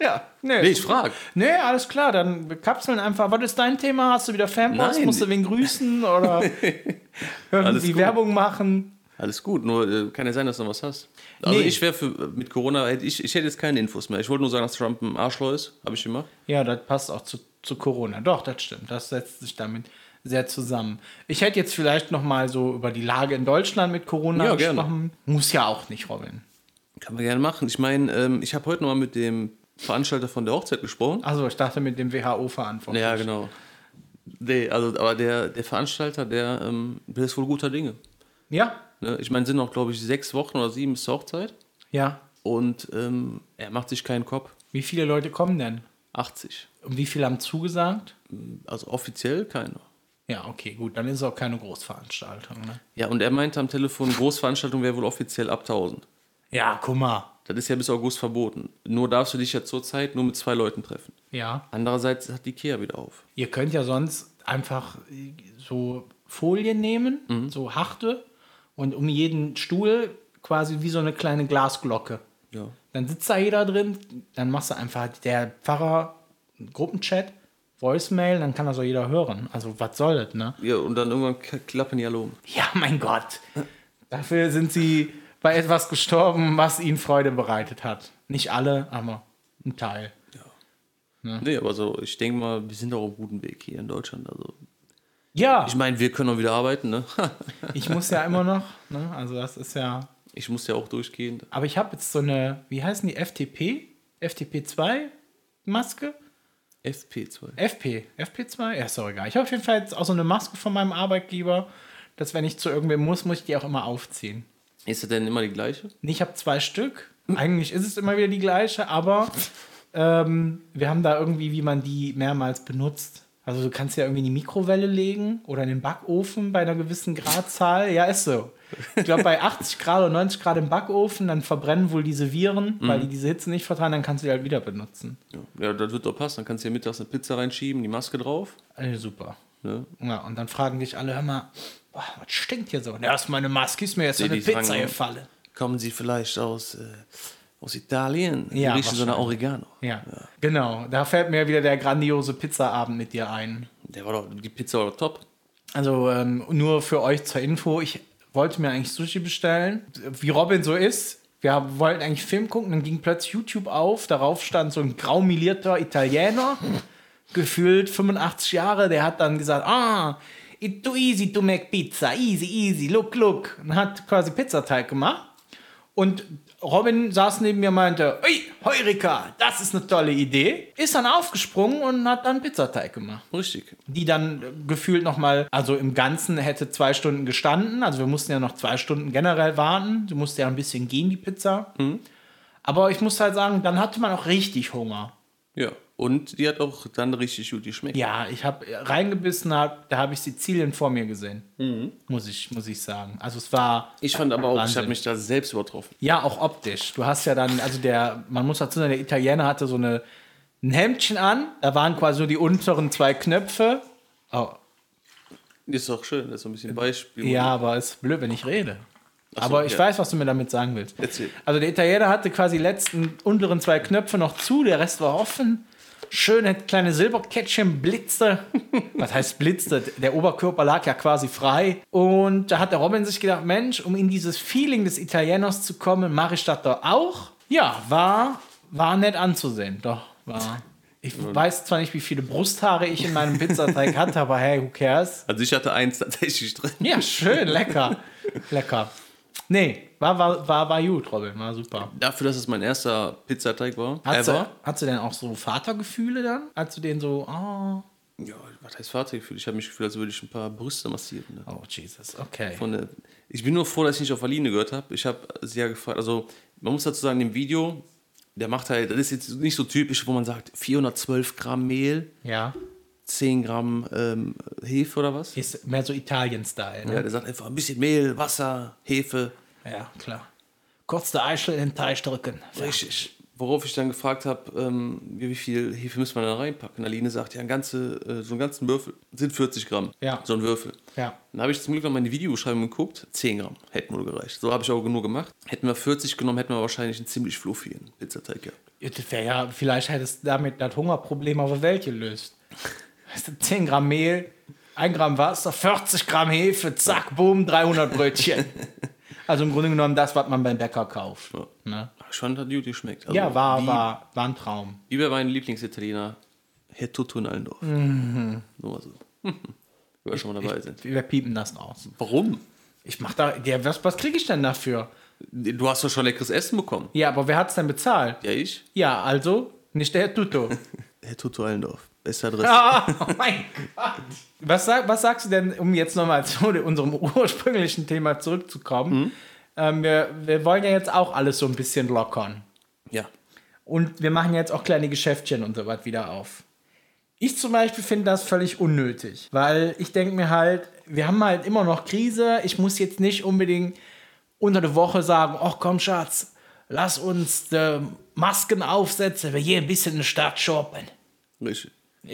Ja, ne. Nee, ich frag. Nee, alles klar, dann wir kapseln einfach. Was ist dein Thema? Hast du wieder Fanpost? Musst du wen grüßen oder irgendwie gut. Werbung machen? Alles gut, nur äh, kann ja sein, dass du noch was hast. Also Nee. ich wäre für mit Corona, ich, ich hätte jetzt keine Infos mehr. Ich wollte nur sagen, dass Trump ein Arschloch ist. Habe ich gemacht. Ja, das passt auch zu, zu Corona. Doch, das stimmt. Das setzt sich damit sehr zusammen. Ich hätte jetzt vielleicht noch mal so über die Lage in Deutschland mit Corona Ja, gerne. gesprochen. Muss ja auch nicht, Robin. Kann man gerne machen. Ich meine, ähm, ich habe heute noch mal mit dem Veranstalter von der Hochzeit gesprochen. Also ich dachte mit dem WHO-Verantwortlichen. Ja, genau. Nee, also, aber der, der Veranstalter, der, ähm, der ist wohl guter Dinge. Ja, Ne? Ich meine, es sind noch, glaube ich, sechs Wochen oder sieben bis zur Hochzeit. ja. Und ähm, er macht sich keinen Kopf. Wie viele Leute kommen denn? 80. Und wie viele haben zugesagt? Also offiziell keiner. Ja, okay, gut, dann ist es auch keine Großveranstaltung. Ne? Ja, und er meinte am Telefon, Großveranstaltung wäre wohl offiziell ab 1000. Ja, guck mal. Das ist ja bis August verboten. Nur darfst du dich ja zurzeit nur mit zwei Leuten treffen. Ja. Andererseits hat die Ikea wieder auf. Ihr könnt ja sonst einfach so Folien nehmen, Mhm. so Hachte, und um jeden Stuhl quasi wie so eine kleine Glasglocke. Ja. Dann sitzt da jeder drin, dann machst du einfach der Pfarrer Gruppenchat, Voicemail, dann kann das auch jeder hören. Also was soll das, ne? Ja, und dann irgendwann klappen die alle um. Ja, mein Gott. Dafür sind sie bei etwas gestorben, was ihnen Freude bereitet hat. Nicht alle, aber ein Teil. Nee, aber so, ich denke mal, wir sind auch auf einem guten Weg hier in Deutschland. Also, Ja, ich meine, wir können auch wieder arbeiten, ne? ich muss ja immer noch, ne? Also das ist ja. Ich muss ja auch durchgehen. Aber ich habe jetzt so eine, wie heißen die, FTP? FTP2 Maske? FP2. FP, FP2? Ja, ist doch egal. Ich habe auf jeden Fall jetzt auch so eine Maske von meinem Arbeitgeber, dass wenn ich zu irgendwem muss, muss ich die auch immer aufziehen. Ist das denn immer die gleiche? Nee, Ich habe zwei Stück. Eigentlich ist es immer wieder die gleiche, aber ähm, wir haben da irgendwie, wie man die mehrmals benutzt. Also du kannst ja irgendwie in die Mikrowelle legen oder in den Backofen bei einer gewissen Gradzahl. Ja, ist so. Ich glaube, bei 80 Grad oder 90 Grad im Backofen, dann verbrennen wohl diese Viren, weil die diese Hitze nicht vertragen, dann kannst du die halt wieder benutzen. Ja, ja das wird doch passen. Dann kannst du ja mittags eine Pizza reinschieben, die Maske drauf. Also super. Ne? Ja, und dann fragen dich alle, hör mal, boah, was stinkt hier so? Ja, ist meine Maske, ist mir jetzt eine die Pizza fragen- gefallen. Kommen sie vielleicht aus, äh, aus Italien? Die Ja, riechen so nach. Oregano. Ja, genau. Da fällt mir wieder der grandiose Pizzaabend mit dir ein. Der war doch, die Pizza war doch top. Also ähm, nur für euch zur Info, ich wollte mir eigentlich Sushi bestellen. Wie Robin so ist, wir wollten eigentlich Film gucken, dann ging plötzlich YouTube auf, darauf stand so ein graumelierter Italiener, gefühlt 85 Jahre, der hat dann gesagt, ah, it's too easy to make pizza, easy, easy, look, look. Und hat quasi Pizzateig gemacht. Und Robin saß neben mir und meinte, ui, Heurika, das ist eine tolle Idee. Ist dann aufgesprungen und hat dann Pizzateig gemacht Richtig. die dann gefühlt noch mal, also im Ganzen hätte zwei Stunden gestanden. Also wir mussten ja noch zwei Stunden generell warten. Du musste ja ein bisschen gehen, die Pizza. Aber ich muss halt sagen, dann hatte man auch richtig Hunger. Ja. Und die hat auch dann richtig gut geschmeckt. Ja, ich habe reingebissen, hab, da habe ich Sizilien vor mir gesehen. Muss, ich, muss ich sagen. Also es war, Ich fand aber auch, ich Wahnsinn. habe mich da selbst übertroffen. ja, auch optisch. Du hast ja dann, also der, man muss dazu sagen, der Italiener hatte so eine, ein Hemdchen an. Da waren quasi nur die unteren zwei Knöpfe. Oh, Ist doch schön, das ist so ein bisschen Beispiel. Ja, aber es ist blöd, wenn ich rede. so, aber ich ja. weiß, was du mir damit sagen willst. Erzähl. Also der Italiener hatte quasi die letzten unteren zwei Knöpfe noch zu, der Rest war offen. Schöne kleine Silberkettchen blitzte. Was heißt blitzte? Der Oberkörper lag ja quasi frei. Und da hat der Robin sich gedacht, Mensch, um in dieses Feeling des Italieners zu kommen, mache ich das doch auch. Ja, war, war nett anzusehen. Doch, war. Ich weiß zwar nicht, wie viele Brusthaare ich in meinem Pizzateig hatte, aber hey, who cares? Also ich hatte eins tatsächlich drin. Ja, schön, lecker. lecker. Nee, war, war, war, war gut, Robin, war super. Dafür, dass es mein erster Pizzateig war. Hast ever. du, hast du denn auch so Vatergefühle dann? Als du den so, oh, Ja, was heißt Vatergefühl? Ich habe mich gefühlt, als würde ich ein paar Brüste massieren. Ne? oh Jesus, okay. Von der, ich bin nur froh, dass ich nicht auf Aline gehört habe. Ich habe sie ja gefragt, also man muss dazu sagen, im Video, der macht halt, das ist jetzt nicht so typisch, wo man sagt, 412 Gramm Mehl, Ja, 10 Gramm ähm, Hefe oder was? ist mehr so Italien-Style. Ja, Ne? der sagt einfach ein bisschen Mehl, Wasser, Hefe. Ja. klar. Kurz der Eichel in den Teich drücken. Richtig. Worauf ich dann gefragt habe, ähm, wie viel Hefe müssen wir da reinpacken? Aline sagt, ja, ein ganze, äh, so einen ganzen Würfel sind 40 Gramm. Ja. So ein Würfel. Ja. Dann habe ich zum Glück noch mal in die Videobeschreibung geguckt. 10 Gramm hätten wohl gereicht. So habe ich auch genug gemacht. Hätten wir 40 genommen, hätten wir wahrscheinlich einen ziemlich fluffigen Pizzateig gehabt. Ja, ja, vielleicht hättest du damit das Hungerproblem auf der Welt gelöst. Weißt du, 10 Gramm Mehl, 1 Gramm Wasser, 40 Gramm Hefe, zack, boom, 300 Brötchen. also im Grunde genommen das, was man beim Bäcker kauft. Ja. Ne? Ich fand, hat gut geschmeckt. Also, Ja, war, wie, war, war ein Traum. Wie bei meinem Lieblingsitaliener, Herr Tutto in Allendorf. Mhm. Nur mal so. Wo wir schon mal dabei sind. Wir piepen das raus. Warum? Ich mach da, ja, was, was kriege ich denn dafür? Du hast doch schon leckeres Essen bekommen. Ja, aber wer hat's denn bezahlt? Ja, ich? Ja, also nicht der Herr Tuto. Herr Tutto Allendorf. Beste Adresse. Ah, oh mein Gott. Was, sag, was sagst du denn, um jetzt nochmal zu unserem ursprünglichen Thema zurückzukommen? Ähm, wir, wir wollen ja jetzt auch alles so ein bisschen lockern. Ja. Und wir machen jetzt auch kleine Geschäftchen und so was wieder auf. Ich zum Beispiel finde das völlig unnötig, weil ich denke mir halt, wir haben halt immer noch Krise. Ich muss jetzt nicht unbedingt unter der Woche sagen, ach komm Schatz, lass uns die Masken aufsetzen, wir hier ein bisschen in der Stadt shoppen. Richtig.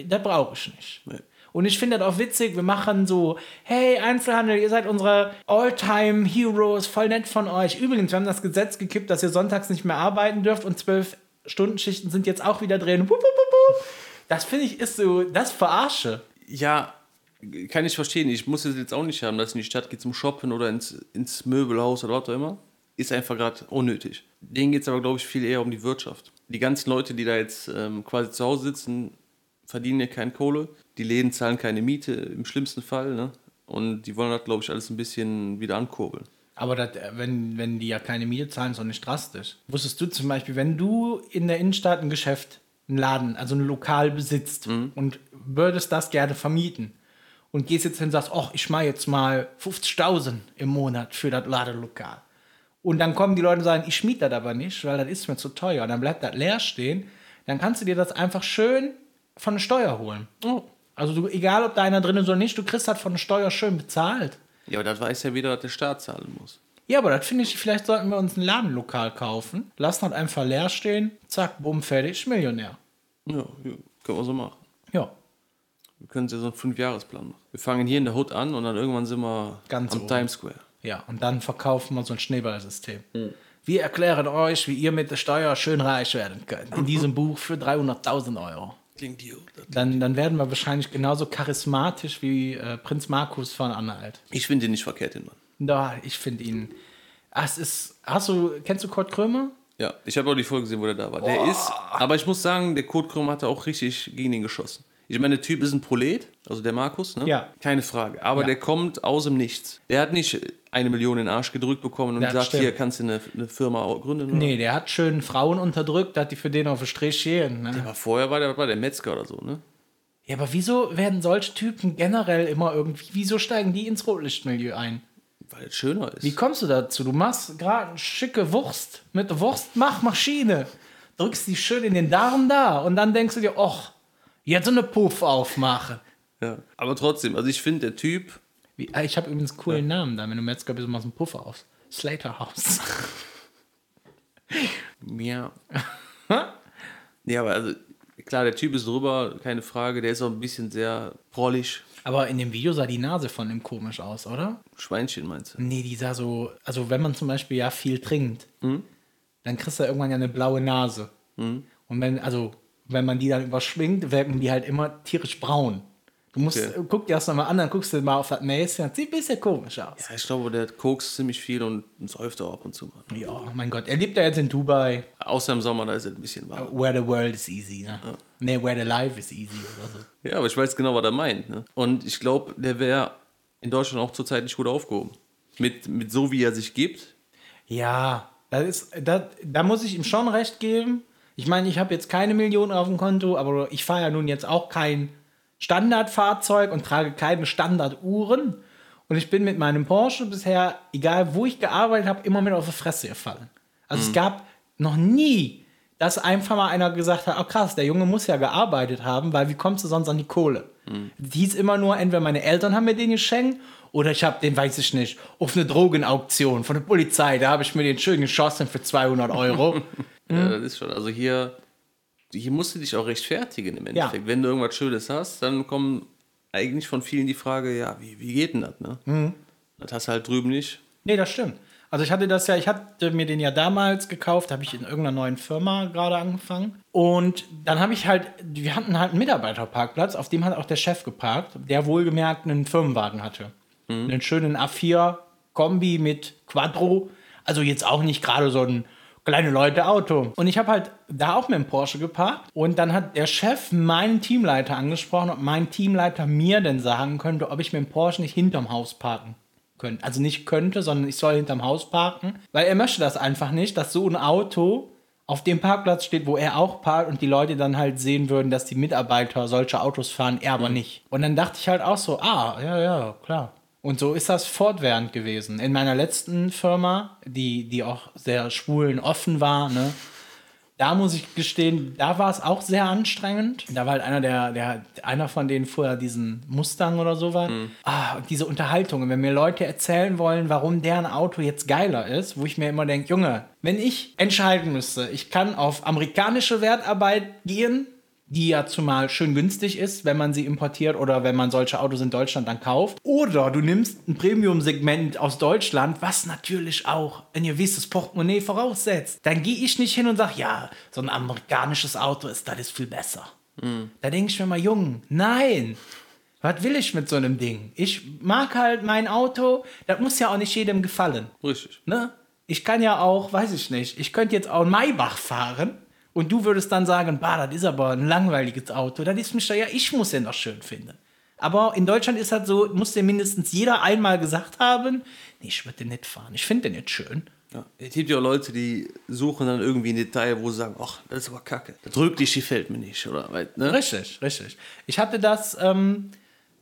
Das brauche ich nicht. Nee. Und ich finde das auch witzig, wir machen so, hey Einzelhandel, ihr seid unsere All-Time-Heroes, voll nett von euch. Übrigens, wir haben das Gesetz gekippt, dass ihr sonntags nicht mehr arbeiten dürft und zwölf Stundenschichten sind jetzt auch wieder drin. Das finde ich ist so, das verarsche. Ja, kann ich verstehen. Ich muss es jetzt auch nicht haben, dass ich in die Stadt gehe zum Shoppen oder ins, ins Möbelhaus oder was auch immer. Ist einfach gerade unnötig. Denen geht es aber, glaube ich, viel eher um die Wirtschaft. Die ganzen Leute, die da jetzt ähm, quasi zu Hause sitzen, verdienen ja keine Kohle. Die Läden zahlen keine Miete, im schlimmsten Fall. Ne? Und die wollen das, glaube ich, alles ein bisschen wieder ankurbeln. Aber das, äh, wenn, wenn die ja keine Miete zahlen, ist doch nicht drastisch. Wusstest du zum Beispiel, wenn du in der Innenstadt ein Geschäft, einen Laden, also ein Lokal besitzt und würdest das gerne vermieten und gehst jetzt hin und sagst, ach, ich mache jetzt mal 50.000 im Monat für das Ladenlokal. Und dann kommen die Leute und sagen, ich miete das aber nicht, weil das ist mir zu teuer. Und dann bleibt das leer stehen. Dann kannst du dir das einfach schön von der Steuer holen. Also du, egal, ob da einer drin ist oder nicht, du kriegst das von der Steuer schön bezahlt. Ja, aber das weiß ja wieder, dass der Staat zahlen muss. Ja, aber das finde ich, vielleicht sollten wir uns ein Ladenlokal kaufen, lassen das einfach leer stehen, zack, bumm, fertig, Millionär. Ja, ja können wir so machen. Ja, Wir können ja so einen Fünfjahresplan machen. Wir fangen hier in der Hood an und dann irgendwann sind wir Ganz am oben. Times Square. ja, und dann verkaufen wir so ein Schneeballsystem. Wir erklären euch, wie ihr mit der Steuer schön reich werden könnt. In diesem Buch für 300.000 Euro. Dann, dann werden wir wahrscheinlich genauso charismatisch wie äh, Prinz Markus von Anhalt. Ich finde den nicht verkehrt, den Mann. Da, ich finde ihn. Ah, es ist. Hast du, kennst du Kurt Krömer? Ja, ich habe auch die Folge gesehen, wo der da war. Der ist, aber ich muss sagen, der Kurt Krömer hatte auch richtig gegen ihn geschossen. Ich meine, der Typ ist ein Prolet, also der Markus, ne? Ja. Keine Frage. Aber Ja. der kommt aus dem Nichts. Der hat nicht eine Million in den Arsch gedrückt bekommen und Das gesagt, stimmt. hier kannst du eine, eine Firma gründen. oder? Nee, der hat schön Frauen unterdrückt, hat die für den auf den Strich gehen. Ne? Aber vorher war der, war der Metzger oder so, ne? Ja, aber wieso werden solche Typen generell immer irgendwie, wieso steigen die ins Rotlichtmilieu ein? Weil es schöner ist. Wie kommst du dazu? Du machst gerade eine schicke Wurst mit der Wurstmachmaschine, drückst die schön in den Darm da und dann denkst du dir, och, jetzt so eine Puff aufmachen. Ja. Aber trotzdem, also ich finde, der Typ, Wie, ah, ich habe übrigens einen coolen Namen da, wenn du Metzger bist, machst du einen Puff auf. Slater House. Ja. ja, aber also, klar, der Typ ist drüber, keine Frage. Der ist auch ein bisschen sehr prollig. Aber in dem Video sah die Nase von ihm komisch aus, oder? Schweinchen meinst du? Nee, die sah so, also wenn man zum Beispiel ja viel trinkt, dann kriegst du irgendwann ja eine blaue Nase. Und wenn, also, wenn man die dann überschwingt, wirken die halt immer tierisch braun. Du musst, Okay. äh, guck dir das nochmal an, dann guckst du mal auf das Näschen, das sieht ein bisschen komisch aus. Ja, ich glaube, der kokst ziemlich viel und säuft auch ab und zu mal. Ja, mein Gott, er lebt ja jetzt in Dubai, Außer im Sommer, da ist es ein bisschen warm. where the world is easy, ne? Nee, where the life is easy oder so. Ja, aber ich weiß genau, was er meint. Ne? Und ich glaube, der wäre in Deutschland auch zurzeit nicht gut aufgehoben. Mit, mit so, wie er sich gibt. Ja, das ist, das, da muss ich ihm schon recht geben. Ich meine, ich habe jetzt keine Millionen auf dem Konto, aber ich fahre ja nun jetzt auch kein Standardfahrzeug und trage keine Standarduhren. Und ich bin mit meinem Porsche bisher, egal wo ich gearbeitet habe, immer mit auf die Fresse gefallen. Also es gab noch nie, dass einfach mal einer gesagt hat, oh krass, der Junge muss ja gearbeitet haben, weil wie kommst du sonst an die Kohle? Das hieß immer nur, entweder meine Eltern haben mir den geschenkt oder ich habe den, weiß ich nicht, auf eine Drogenauktion von der Polizei, da habe ich mir den schön geschossen für 200 Euro. Ja, das ist schon. Also hier, hier musst du dich auch rechtfertigen im Endeffekt. Wenn du irgendwas Schönes hast, dann kommen eigentlich von vielen die Frage, ja, wie, wie geht denn das? Ne? Das hast du halt drüben nicht. Nee, das stimmt. Also ich hatte das ja, ich hatte mir den ja damals gekauft, habe ich in irgendeiner neuen Firma gerade angefangen. Und dann habe ich halt, wir hatten halt einen Mitarbeiterparkplatz, auf dem hat auch der Chef geparkt, der wohlgemerkt einen Firmenwagen hatte. Einen schönen A4 Kombi mit Quattro. Also jetzt auch nicht gerade so ein kleine Leute Auto. Und ich habe halt da auch mit dem Porsche geparkt. Und dann hat der Chef meinen Teamleiter angesprochen, ob mein Teamleiter mir denn sagen könnte, ob ich mit dem Porsche nicht hinterm Haus parken könnte. Also nicht könnte, sondern ich soll hinterm Haus parken. Weil er möchte das einfach nicht, dass so ein Auto auf dem Parkplatz steht, wo er auch parkt und die Leute dann halt sehen würden, dass die Mitarbeiter solche Autos fahren, er aber nicht. Und dann dachte ich halt auch so, ah, ja, ja, klar. Und so ist das fortwährend gewesen. In meiner letzten Firma, die, die auch sehr schwulen offen war, ne, Da muss ich gestehen, da war es auch sehr anstrengend. Da war halt einer der, der einer von denen vorher diesen Mustang oder so war. Ah, und diese Unterhaltungen, wenn mir Leute erzählen wollen, warum deren Auto jetzt geiler ist, wo ich mir immer denke, Junge, wenn ich entscheiden müsste, ich kann auf amerikanische Wertarbeit gehen die ja zumal schön günstig ist, wenn man sie importiert oder wenn man solche Autos in Deutschland dann kauft. Oder du nimmst ein Premium-Segment aus Deutschland, was natürlich auch ein gewisses Portemonnaie voraussetzt. Dann gehe ich nicht hin und sage, ja, so ein amerikanisches Auto ist, das ist viel besser. Da denke ich mir mal, Jung, nein. Was will ich mit so einem Ding? Ich mag halt mein Auto, das muss ja auch nicht jedem gefallen. Richtig. Ne? Ich kann ja auch, weiß ich nicht, ich könnte jetzt auch einen Maybach fahren und du würdest dann sagen, bah, das ist aber ein langweiliges Auto. Das ist mich da, ja, ich muss den doch schön finden. Aber in Deutschland ist halt so, muss dir mindestens jeder einmal gesagt haben, nee, ich würde den nicht fahren. Ich finde den nicht schön. Ja. Es gibt ja auch Leute, die suchen dann irgendwie ein Detail, wo sie sagen, ach, das ist aber kacke. Das drückt dich, gefällt mir nicht. Oder, ne? Richtig, richtig. Ich hatte das, ähm,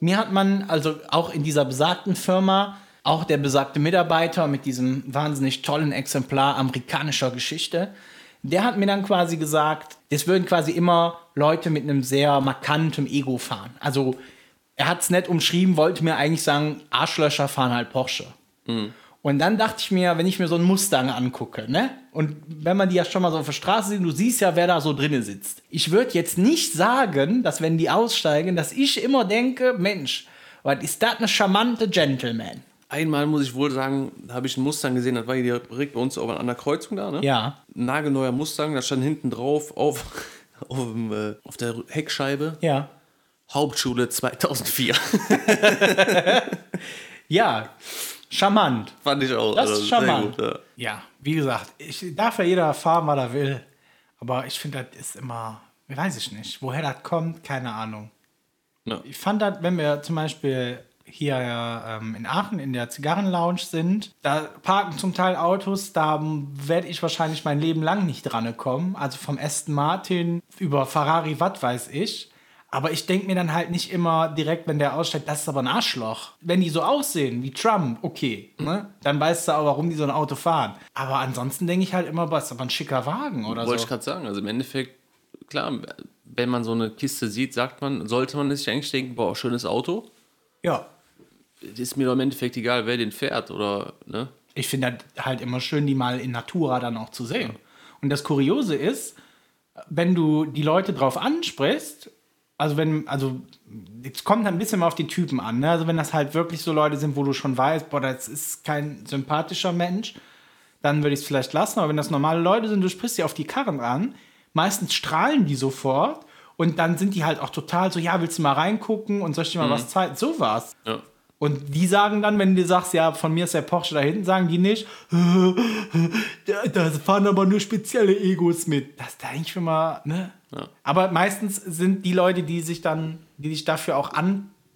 mir hat man, also auch in dieser besagten Firma, auch der besagte Mitarbeiter mit diesem wahnsinnig tollen Exemplar amerikanischer Geschichte, der hat mir dann quasi gesagt, das würden quasi immer Leute mit einem sehr markantem Ego fahren. Also er hat es nicht umschrieben, wollte mir eigentlich sagen, Arschlöcher fahren halt Porsche. Und dann dachte ich mir, wenn ich mir so einen Mustang angucke, ne? Und wenn man die ja schon mal so auf der Straße sieht, du siehst ja, wer da so drinnen sitzt. Ich würde jetzt nicht sagen, dass wenn die aussteigen, dass ich immer denke, Mensch, was ist das eine charmante Gentleman? Einmal muss ich wohl sagen, habe ich einen Mustang gesehen, das war hier direkt bei uns auf einer Kreuzung da, ne? Ja. Nagelneuer Mustang, da stand hinten drauf auf, auf, dem, äh, auf der Heckscheibe Ja. Hauptschule 2004. Ja, charmant. Fand ich auch. Das ist also, charmant. Gut, ja. Ja, wie gesagt, ich darf ja jeder fahren, was er will. Aber ich finde, das ist immer, weiß ich nicht, woher das kommt, keine Ahnung. Ja. Ich fand das, wenn wir zum Beispiel hier ähm, in Aachen in der Zigarrenlounge sind, da parken zum Teil Autos, da werde ich wahrscheinlich mein Leben lang nicht dran kommen. Also vom Aston Martin über Ferrari, was weiß ich. Aber ich denke mir dann halt nicht immer direkt, wenn der aussteigt, das ist aber ein Arschloch. Wenn die so aussehen wie Trump, okay, ne? dann weißt du auch, warum die so ein Auto fahren. Aber ansonsten denke ich halt immer, was ist aber ein schicker Wagen oder Wollte so. ich gerade sagen. Also im Endeffekt, klar, wenn man so eine Kiste sieht, sagt man, sollte man sich eigentlich denken, boah, schönes Auto. Ja, ist mir doch im Endeffekt egal, wer den fährt oder, ne? ich finde halt immer schön, die mal in Natura dann auch zu sehen. Und das Kuriose ist, wenn du die Leute drauf ansprichst, also wenn, also es kommt ein bisschen mal auf die Typen an, ne? Also wenn das halt wirklich so Leute sind, wo du schon weißt, boah, das ist kein sympathischer Mensch, dann würde ich es vielleicht lassen. Aber wenn das normale Leute sind, du sprichst sie auf die Karren an, meistens strahlen die sofort und dann sind die halt auch total so, ja, willst du mal reingucken und soll ich dir mal was zeigen? So war's. Ja. Und die sagen dann, wenn du sagst, ja, von mir ist der Porsche da hinten, sagen die nicht, da, fahren aber nur spezielle Egos mit. Das da denke ich mir mal, ne? Ja. Aber meistens sind die Leute, die sich dann, die sich dafür auch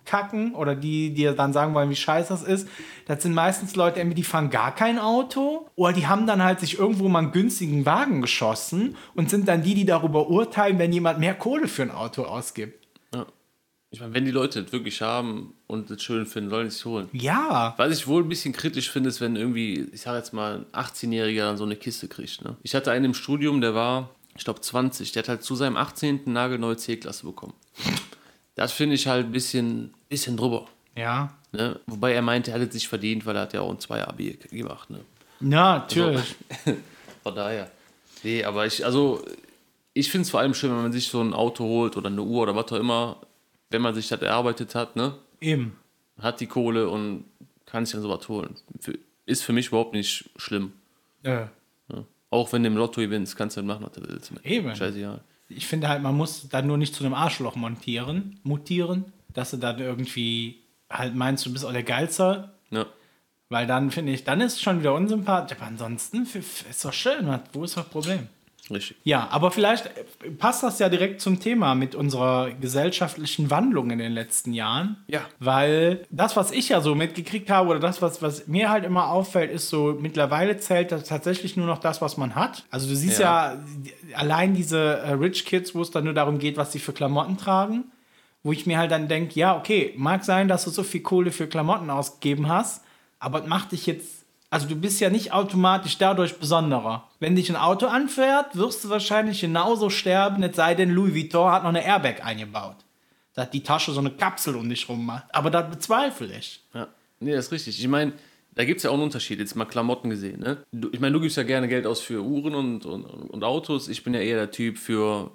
ankacken oder die dir dann sagen wollen, wie scheiße das ist, das sind meistens Leute, die fahren gar kein Auto oder die haben dann halt sich irgendwo mal einen günstigen Wagen geschossen und sind dann die, die darüber urteilen, wenn jemand mehr Kohle für ein Auto ausgibt. ja. Ich meine, wenn die Leute das wirklich haben und das schön finden, sollen sie es holen. Ja. Was ich wohl ein bisschen kritisch finde, ist, wenn irgendwie, ich sage jetzt mal, ein 18-Jähriger dann so eine Kiste kriegt. Ne? Ich hatte einen im Studium, der war, ich glaube, 20. Der hat halt zu seinem 18. nagelneue C-Klasse bekommen. Das finde ich halt ein bisschen, bisschen drüber. Ja. Ne? Wobei er meinte, er hat es sich verdient, weil er hat ja auch ein 2-Abi gemacht. Ne? Ja, natürlich. Von daher. Nee, aber ich, also, ich finde es vor allem schön, wenn man sich so ein Auto holt oder eine Uhr oder was auch immer, wenn man sich das erarbeitet hat, ne? Eben. Hat die Kohle und kann sich dann sowas holen. Ist für mich überhaupt nicht schlimm. Äh, Ne? Auch wenn du im Lotto gewinnst, kannst du dann machen, was du willst. Eben. Scheißegal. ich finde halt, man muss dann nur nicht zu einem Arschloch montieren, mutieren, dass du dann irgendwie halt meinst, du bist auch der Geilste. Ja. Weil dann finde ich, dann ist es schon wieder unsympathisch. Aber ansonsten ist doch schön. was- Wo ist das Problem? Richtig. Ja, aber vielleicht äh, passt das ja direkt zum Thema mit unserer gesellschaftlichen Wandlung in den letzten Jahren. Ja. Weil das, was ich ja so mitgekriegt habe, oder das, was, was mir halt immer auffällt, ist so, mittlerweile zählt das tatsächlich nur noch das, was man hat. Also du siehst ja, Ja. allein diese äh, Rich Kids, wo es dann nur darum geht, was sie für Klamotten tragen, wo ich mir halt dann denke, ja, okay, mag sein, dass du so viel Kohle für Klamotten ausgegeben hast, aber es macht dich jetzt, Also du bist ja nicht automatisch dadurch besonderer. Wenn dich ein Auto anfährt, wirst du wahrscheinlich genauso sterben, es sei denn, Louis Vuitton hat noch eine Airbag eingebaut. Dass die Tasche so eine Kapsel um dich rum macht. Aber das bezweifle ich. Ja. Nee, das ist richtig. Ich meine, da gibt es ja auch einen Unterschied, jetzt mal Klamotten gesehen. Ne? Du, ich meine, du gibst ja gerne Geld aus für Uhren und, und, und Autos. Ich bin ja eher der Typ für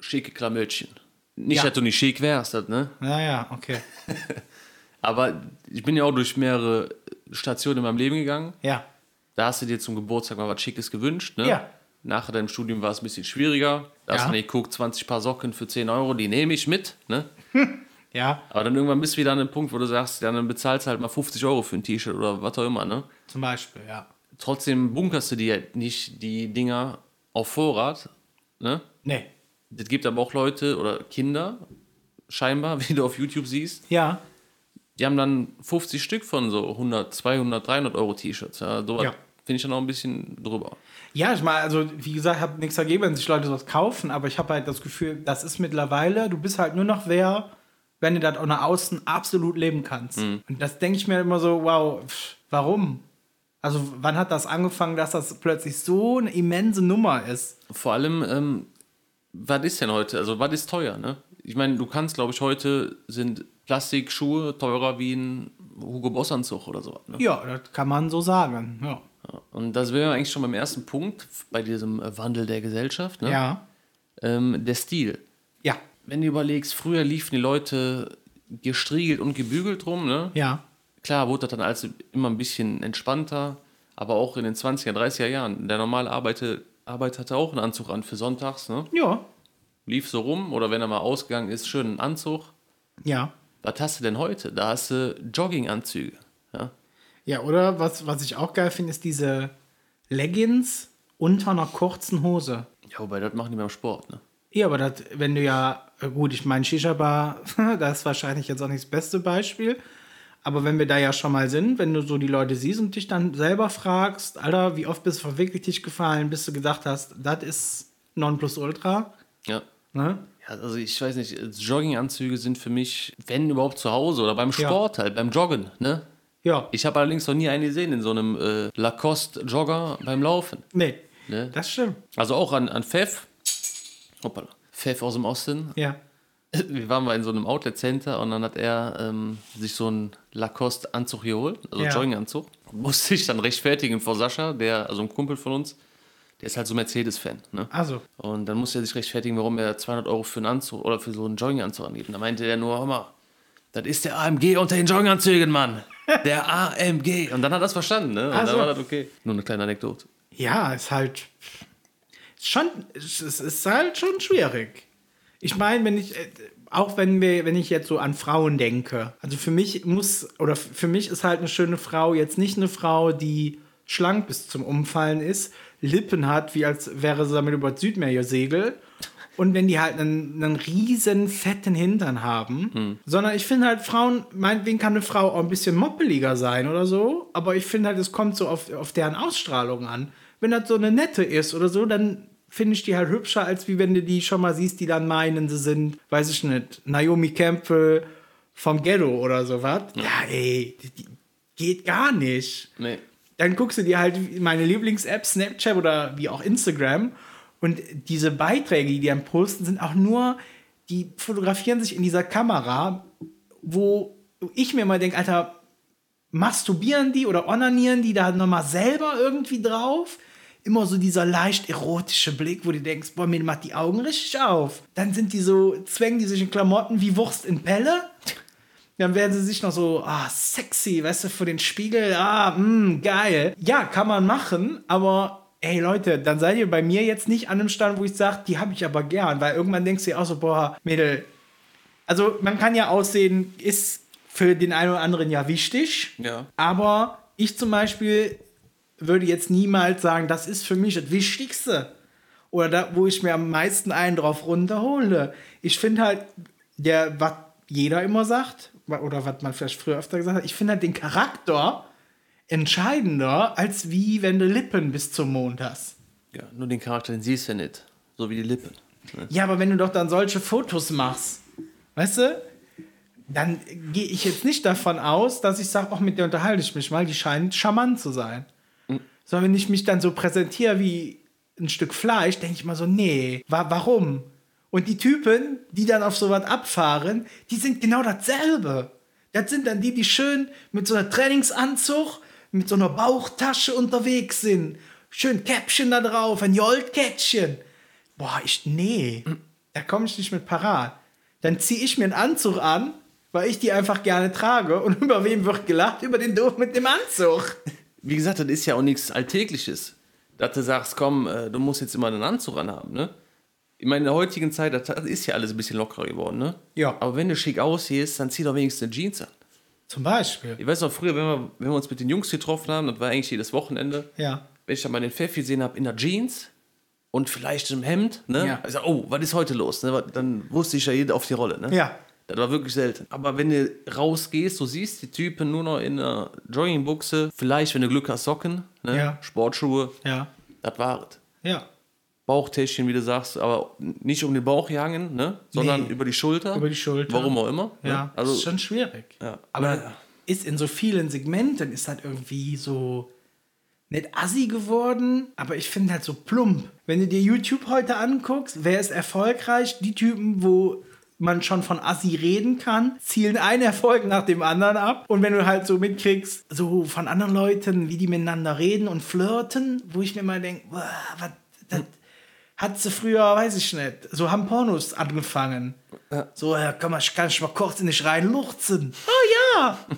schicke Klamöttchen. Nicht, Ja. dass du nicht schick wärst, das, ne? Naja, okay. Aber ich bin ja auch durch mehrere Stationen in meinem Leben gegangen. Ja. Da hast du dir zum Geburtstag mal was Schickes gewünscht, ne? Ja. Nach deinem Studium war es ein bisschen schwieriger. Da hast Ja. du nicht geguckt, 20 Paar Socken für 10 Euro, die nehme ich mit, ne? Ja, Aber dann irgendwann bist du wieder an einem Punkt, wo du sagst, ja, dann bezahlst du halt mal 50 Euro für ein T-Shirt oder was auch immer, ne? zum Beispiel, ja. Trotzdem bunkerst du dir nicht die Dinger auf Vorrat, ne? Nee. Es gibt aber auch Leute oder Kinder, scheinbar, wie du auf YouTube siehst, Ja. die haben dann 50 Stück von so 100, 200, 300 Euro T-Shirts. Ja, so Ja. finde ich dann auch ein bisschen drüber. Ja, ich meine, also wie gesagt, ich habe nichts dagegen, wenn sich Leute sowas kaufen, aber ich habe halt das Gefühl, das ist mittlerweile, du bist halt nur noch wer, wenn du das auch nach außen absolut leben kannst. Und das denke ich mir immer so, wow, pff, warum? Also wann hat das angefangen, dass das plötzlich so eine immense Nummer ist? Vor allem, ähm, was ist denn heute? Also, was ist teuer, ne? Ich meine, du kannst, glaube ich, heute sind Plastikschuhe teurer wie ein Hugo Boss Anzug oder so. Ne? Ja, das kann man so sagen. Ja. Und das wäre eigentlich schon beim ersten Punkt bei diesem äh, Wandel der Gesellschaft, ne? Ja. ähm, der Stil. Ja. Wenn du überlegst, früher liefen die Leute gestriegelt und gebügelt rum, ne? Ja. Klar wurde das dann alles immer ein bisschen entspannter, aber auch in den 20er, 30er Jahren. Der normale Arbeiter, Arbeiter hatte auch einen Anzug an für sonntags, ne? Ja. Lief so rum oder wenn er mal ausgegangen ist, schön einen Anzug. Ja. Was hast du denn heute? Da hast du Jogginganzüge. Ja? Ja, oder was, was ich auch geil finde, ist diese Leggings unter einer kurzen Hose. ja, wobei das machen die beim Sport, ne? Ja, aber das, wenn du ja, gut, ich meine, Shisha-Bar, das ist wahrscheinlich jetzt auch nicht das beste Beispiel. Aber wenn wir da ja schon mal sind, wenn du so die Leute siehst und dich dann selber fragst, Alter, wie oft bist du wirklich dich gefallen, bis du gedacht hast, das ist Nonplusultra, Ja. ne? Ja, also ich weiß nicht, Jogginganzüge sind für mich, wenn überhaupt zu Hause oder beim Ja. Sport halt, beim Joggen, ne? Ja, Ich habe allerdings noch nie einen gesehen in so einem äh, Lacoste-Jogger beim Laufen. nee, Ne? das stimmt. Also auch an, an Pfeff. Hoppala. Pfeff aus dem Osten. Ja, Wir waren mal in so einem Outlet-Center und dann hat er ähm, sich so einen Lacoste-Anzug geholt, also Ja. Jogginganzug. Musste ich dann rechtfertigen vor Sascha, der, also ein Kumpel von uns, der ist halt so Mercedes-Fan. Ne? also, Und dann musste er sich rechtfertigen, warum er 200 Euro für einen Anzug oder für so einen Jogginganzug angibt. Da meinte er nur, hör mal, das ist der AMG unter den Jogginganzügen, Mann. Der AMG. Und dann hat er das verstanden, ne? Und Ach so. dann war das okay. Nur eine kleine Anekdote. ja, ist halt schon, es ist halt schon schwierig. Ich meine, wenn ich, äh, auch wenn wir, wenn ich jetzt so an Frauen denke, also für mich muss, oder für mich ist halt eine schöne Frau jetzt nicht eine Frau, die schlank bis zum Umfallen ist, Lippen hat, wie als wäre sie damit über das Südmeer gesegelt. Und wenn die halt einen, einen riesen fetten Hintern haben, sondern ich finde halt Frauen, meinetwegen kann eine Frau auch ein bisschen moppeliger sein oder so, aber ich finde halt, es kommt so auf, auf deren Ausstrahlung an. Wenn das so eine nette ist oder so, dann finde ich die halt hübscher, als wie wenn du die schon mal siehst, die dann meinen, sie sind, weiß ich nicht, Naomi Campbell vom Ghetto oder sowas. Ja, ey, die, die geht gar nicht Nee. dann guckst du dir halt meine Lieblings-App, Snapchat oder wie auch Instagram. Und diese Beiträge, die die dann posten, sind auch nur, die fotografieren sich in dieser Kamera, wo ich mir mal denke, Alter, masturbieren die oder onanieren die da nochmal selber irgendwie drauf? Immer so dieser leicht erotische Blick, wo du denkst, boah, mir macht die Augen richtig auf. Dann sind die so, zwängen die sich in Klamotten wie Wurst in Pelle. Dann werden sie sich noch so, ah, sexy, weißt du, vor den Spiegel, ah, mh, geil. Ja, kann man machen, aber ey Leute, dann seid ihr bei mir jetzt nicht an einem Stand, wo ich sage, die habe ich aber gern, weil irgendwann denkst du dir auch so, boah, Mädel, also man kann ja aussehen, ist für den einen oder anderen ja wichtig, Ja. aber ich zum Beispiel würde jetzt niemals sagen, das ist für mich das Wichtigste. Oder da, wo ich mir am meisten einen drauf runterhole. Ich finde halt, der, was jeder immer sagt, oder was man vielleicht früher öfter gesagt hat, ich finde halt den Charakter entscheidender, als wie wenn du Lippen bis zum Mond hast. Ja, nur den Charakter, den siehst du nicht. So wie die Lippen. Ne? Ja, aber wenn du doch dann solche Fotos machst, weißt du, dann gehe ich jetzt nicht davon aus, dass ich sage, auch mit der unterhalte ich mich mal, die scheint charmant zu sein. Sondern wenn ich mich dann so präsentiere wie ein Stück Fleisch, denke ich mal so, nee, wa warum? Und die Typen, die dann auf sowas abfahren, die sind genau dasselbe. Das sind dann die, die schön mit so einer Trainingsanzug, mit so einer Bauchtasche unterwegs sind. Schön Käppchen da drauf, ein Joldkäppchen. Boah, ich, nee, da komme ich nicht mit parat. Dann ziehe ich mir einen Anzug an, weil ich die einfach gerne trage. Und über wem wird gelacht? Über den Doof mit dem Anzug. Wie gesagt, das ist ja auch nichts Alltägliches. Dass du sagst, komm, äh, du musst jetzt immer einen Anzug anhaben, ne? Ich meine, in der heutigen Zeit, das ist ja alles ein bisschen lockerer geworden, ne? Ja. Aber wenn du schick aussiehst, dann zieh doch wenigstens eine Jeans an. Zum Beispiel. Ich weiß noch, früher, wenn wir, wenn wir uns mit den Jungs getroffen haben, das war eigentlich jedes Wochenende, Ja. wenn ich dann mal den Pfeffi gesehen habe in der Jeans und vielleicht im Hemd, ne? Ja. Ich sag, oh, was ist heute los? Ne? Dann wusste ich ja jeder auf die Rolle, ne? Ja. Das war wirklich selten. Aber wenn du rausgehst, du siehst die Typen nur noch in einer Joggingbuchse, vielleicht, wenn du Glück hast, Socken, ne? Ja. Sportschuhe, Ja. das war es. Ja. Bauchtäschchen, wie du sagst, aber nicht um den Bauch jagen, ne? sondern Nee. über die Schulter. Über die Schulter. Warum auch immer. Ja, Ne? also, Also, ist schon schwierig. Ja. Aber Ja. ist in so vielen Segmenten ist halt irgendwie so nicht assi geworden, aber ich finde halt so plump. Wenn du dir YouTube heute anguckst, wer ist erfolgreich? Die Typen, wo man schon von assi reden kann, zielen einen Erfolg nach dem anderen ab. Und wenn du halt so mitkriegst, so von anderen Leuten, wie die miteinander reden und flirten, wo ich mir mal denke, was, das hat sie früher, weiß ich nicht, so haben Pornos angefangen. So, ja, komm mal, kann ich mal kurz in dich reinluchzen. Oh ja!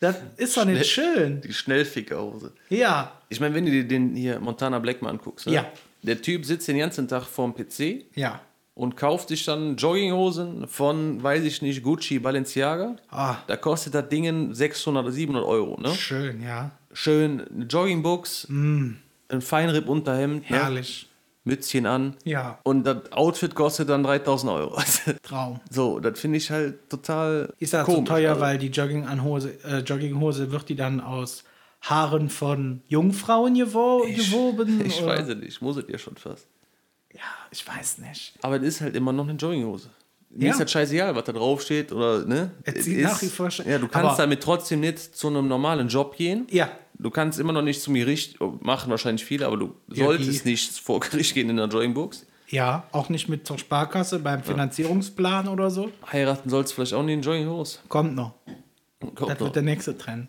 Das ist doch nicht schön. die Schnellfickerhose. Ja, Ich meine, wenn du dir den hier Montana Black mal anguckst, ne? Ja. der Typ sitzt den ganzen Tag vorm PC ja. Und kauft sich dann Jogginghosen von, weiß ich nicht, Gucci, Balenciaga. Ah. Da kostet das Ding 600 oder 700 Euro. Ne? Schön, ja. Schön eine Joggingbox, ein Feinripp-Unterhemd, ne? Mm. Herrlich. Mützchen an. Ja. Und das Outfit kostet dann 3000 Euro. Traum. so, das finde ich halt total Ist das so komisch. teuer, Also, weil die Jogginghose, äh, Jogginghose wird die dann aus Haaren von Jungfrauen gewo gewoben? Ich oder? weiß es nicht, muss es ja schon fast. Ja, ich weiß nicht. Aber es ist halt immer noch eine Jogginghose. Mir Ja. ist halt scheißegal, was da drauf steht oder, ne? Es sieht ist, nach wie vor sch- Ja, du kannst damit trotzdem nicht zu einem normalen Job gehen. Ja. Du kannst immer noch nicht zum Gericht, machen wahrscheinlich viele, aber du Ja, solltest die- nicht vor Gericht gehen in der Joggingbox. Ja, auch nicht mit zur Sparkasse beim Finanzierungsplan oder so. Heiraten sollst du vielleicht auch nicht in Jogginghose. Kommt noch. Kommt Das noch. wird der nächste Trend.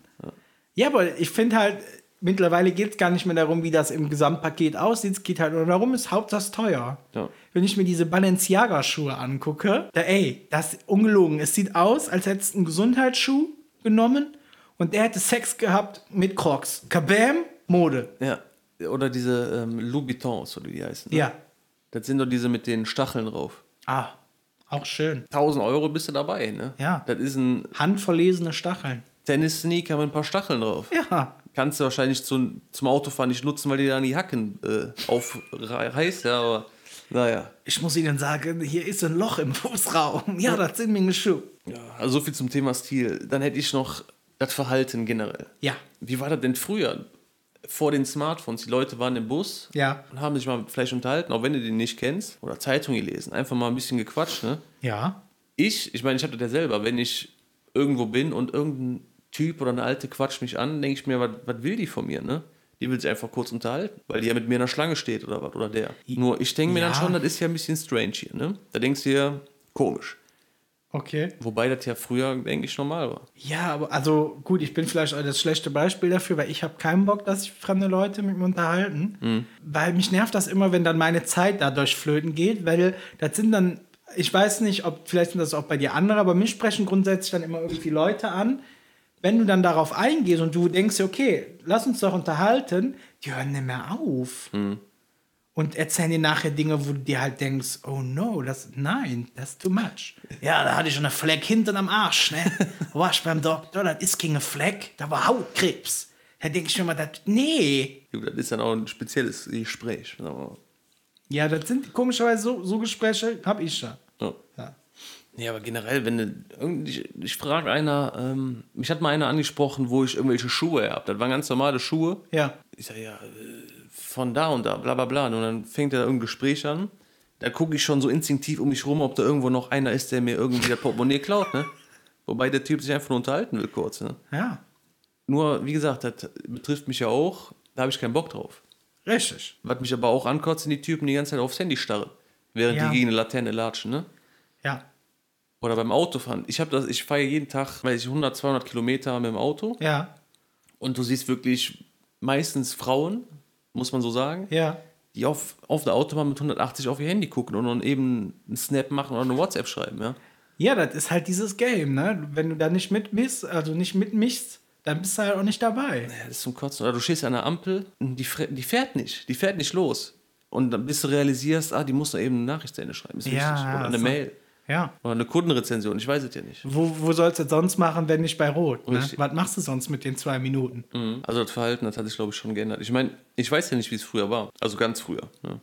Ja, aber ich finde halt, mittlerweile geht es gar nicht mehr darum, wie das im Gesamtpaket aussieht. Es geht halt nur darum, ist Hauptsache teuer. Ja. Wenn ich mir diese Balenciaga-Schuhe angucke, da, ey, das ist ungelogen. Es sieht aus, als hättest du einen Gesundheitsschuh genommen und der hätte Sex gehabt mit Crocs. Kabam, Mode. Ja. Oder diese ähm, Louboutins, oder wie die heißen. ne? Ja. Das sind doch diese mit den Stacheln drauf. Ah, auch schön. 1000 Euro bist du dabei, ne? Ja. Das ist ein Handverlesene Stacheln. Tennis-Sneaker mit ein paar Stacheln drauf. Ja. Kannst du wahrscheinlich zu, zum Autofahren nicht nutzen, weil die dann die Hacken äh, aufreißt, ja, aber naja. Ich muss Ihnen sagen, hier ist ein Loch im Fußraum. Ja, das sind meine Schuhe. Ja, also so viel zum Thema Stil. Dann hätte ich noch das Verhalten generell. Ja. Wie war das denn früher? Vor den Smartphones, die Leute waren im Bus Ja. und haben sich mal vielleicht unterhalten, auch wenn du den nicht kennst, oder Zeitung gelesen, einfach mal ein bisschen gequatscht, ne? Ja. Ich, ich meine, ich habe das ja selber, wenn ich irgendwo bin und irgendein Typ oder eine Alte quatscht mich an, denke ich mir, was will die von mir, ne? Die will sich einfach kurz unterhalten, weil die ja mit mir in der Schlange steht oder was, oder der. Nur ich denke mir Ja. dann schon, das ist ja ein bisschen strange hier, ne? Da denkst du dir, komisch. Okay. Wobei das ja früher, denke ich, normal war. Ja, aber also gut, ich bin vielleicht auch das schlechte Beispiel dafür, weil ich habe keinen Bock, dass sich fremde Leute mit mir unterhalten. Weil mich nervt das immer, wenn dann meine Zeit dadurch flöten geht, weil das sind dann, ich weiß nicht, ob vielleicht sind das auch bei dir andere, aber mich sprechen grundsätzlich dann immer irgendwie Leute an. Wenn du dann darauf eingehst und du denkst, okay, lass uns doch unterhalten, die hören nicht mehr auf. Und erzählen dir nachher Dinge, wo du dir halt denkst, oh no, das, nein, das ist too much. Ja, da hatte ich schon eine Fleck hinten am Arsch, ne? War ich beim Doktor, das ist keine Fleck, da war Hautkrebs. Da denke ich mir mal, das, nee. Gut, das ist dann auch ein spezielles Gespräch. Ja, das sind komischerweise so, so Gespräche, hab ich schon. Ja. Ja. Ja, aber generell, wenn du, ich, ich frage einer, ähm, mich hat mal einer angesprochen, wo ich irgendwelche Schuhe habe. Das waren ganz normale Schuhe. Ja. Ich sage, ja, äh, von da und da, bla bla bla. Und dann fängt er da irgendein Gespräch an. Da gucke ich schon so instinktiv um mich rum, ob da irgendwo noch einer ist, der mir irgendwie das Portemonnaie klaut, ne? Wobei der Typ sich einfach nur unterhalten will kurz, ne? Ja. Nur, wie gesagt, das betrifft mich ja auch. Da habe ich keinen Bock drauf. Richtig. Was mich aber auch ankotzt, sind die Typen, die die ganze Zeit aufs Handy starren. Während Ja. die gegen eine Laterne latschen, ne? Ja. Oder beim Autofahren. Ich habe das, ich fahre jeden Tag, weiß ich, 100, 200 Kilometer mit dem Auto. Ja. Und du siehst wirklich meistens Frauen, muss man so sagen, Ja. die auf, auf der Autobahn mit 180 auf ihr Handy gucken und dann eben einen Snap machen oder eine WhatsApp schreiben, ja. Ja, das ist halt dieses Game, ne? Wenn du da nicht mitmischst, also nicht mitmischst, dann bist du halt auch nicht dabei. Ja, das ist zum Kotzen. Oder du stehst an der Ampel und die, die fährt nicht. Die fährt nicht los. Und dann bis du realisierst, ah, die muss da eben eine Nachricht zu Ende schreiben. Ist Ja, wichtig. Oder eine so. Mail. Ja. Oder eine Kundenrezension. Ich weiß es ja nicht. Wo, wo sollst du das sonst machen, wenn nicht bei Rot? Ne? Was machst du sonst mit den zwei Minuten? Mhm. Also das Verhalten, das hat sich, glaube ich, schon geändert. Ich meine, ich weiß ja nicht, wie es früher war. Also ganz früher. Ne?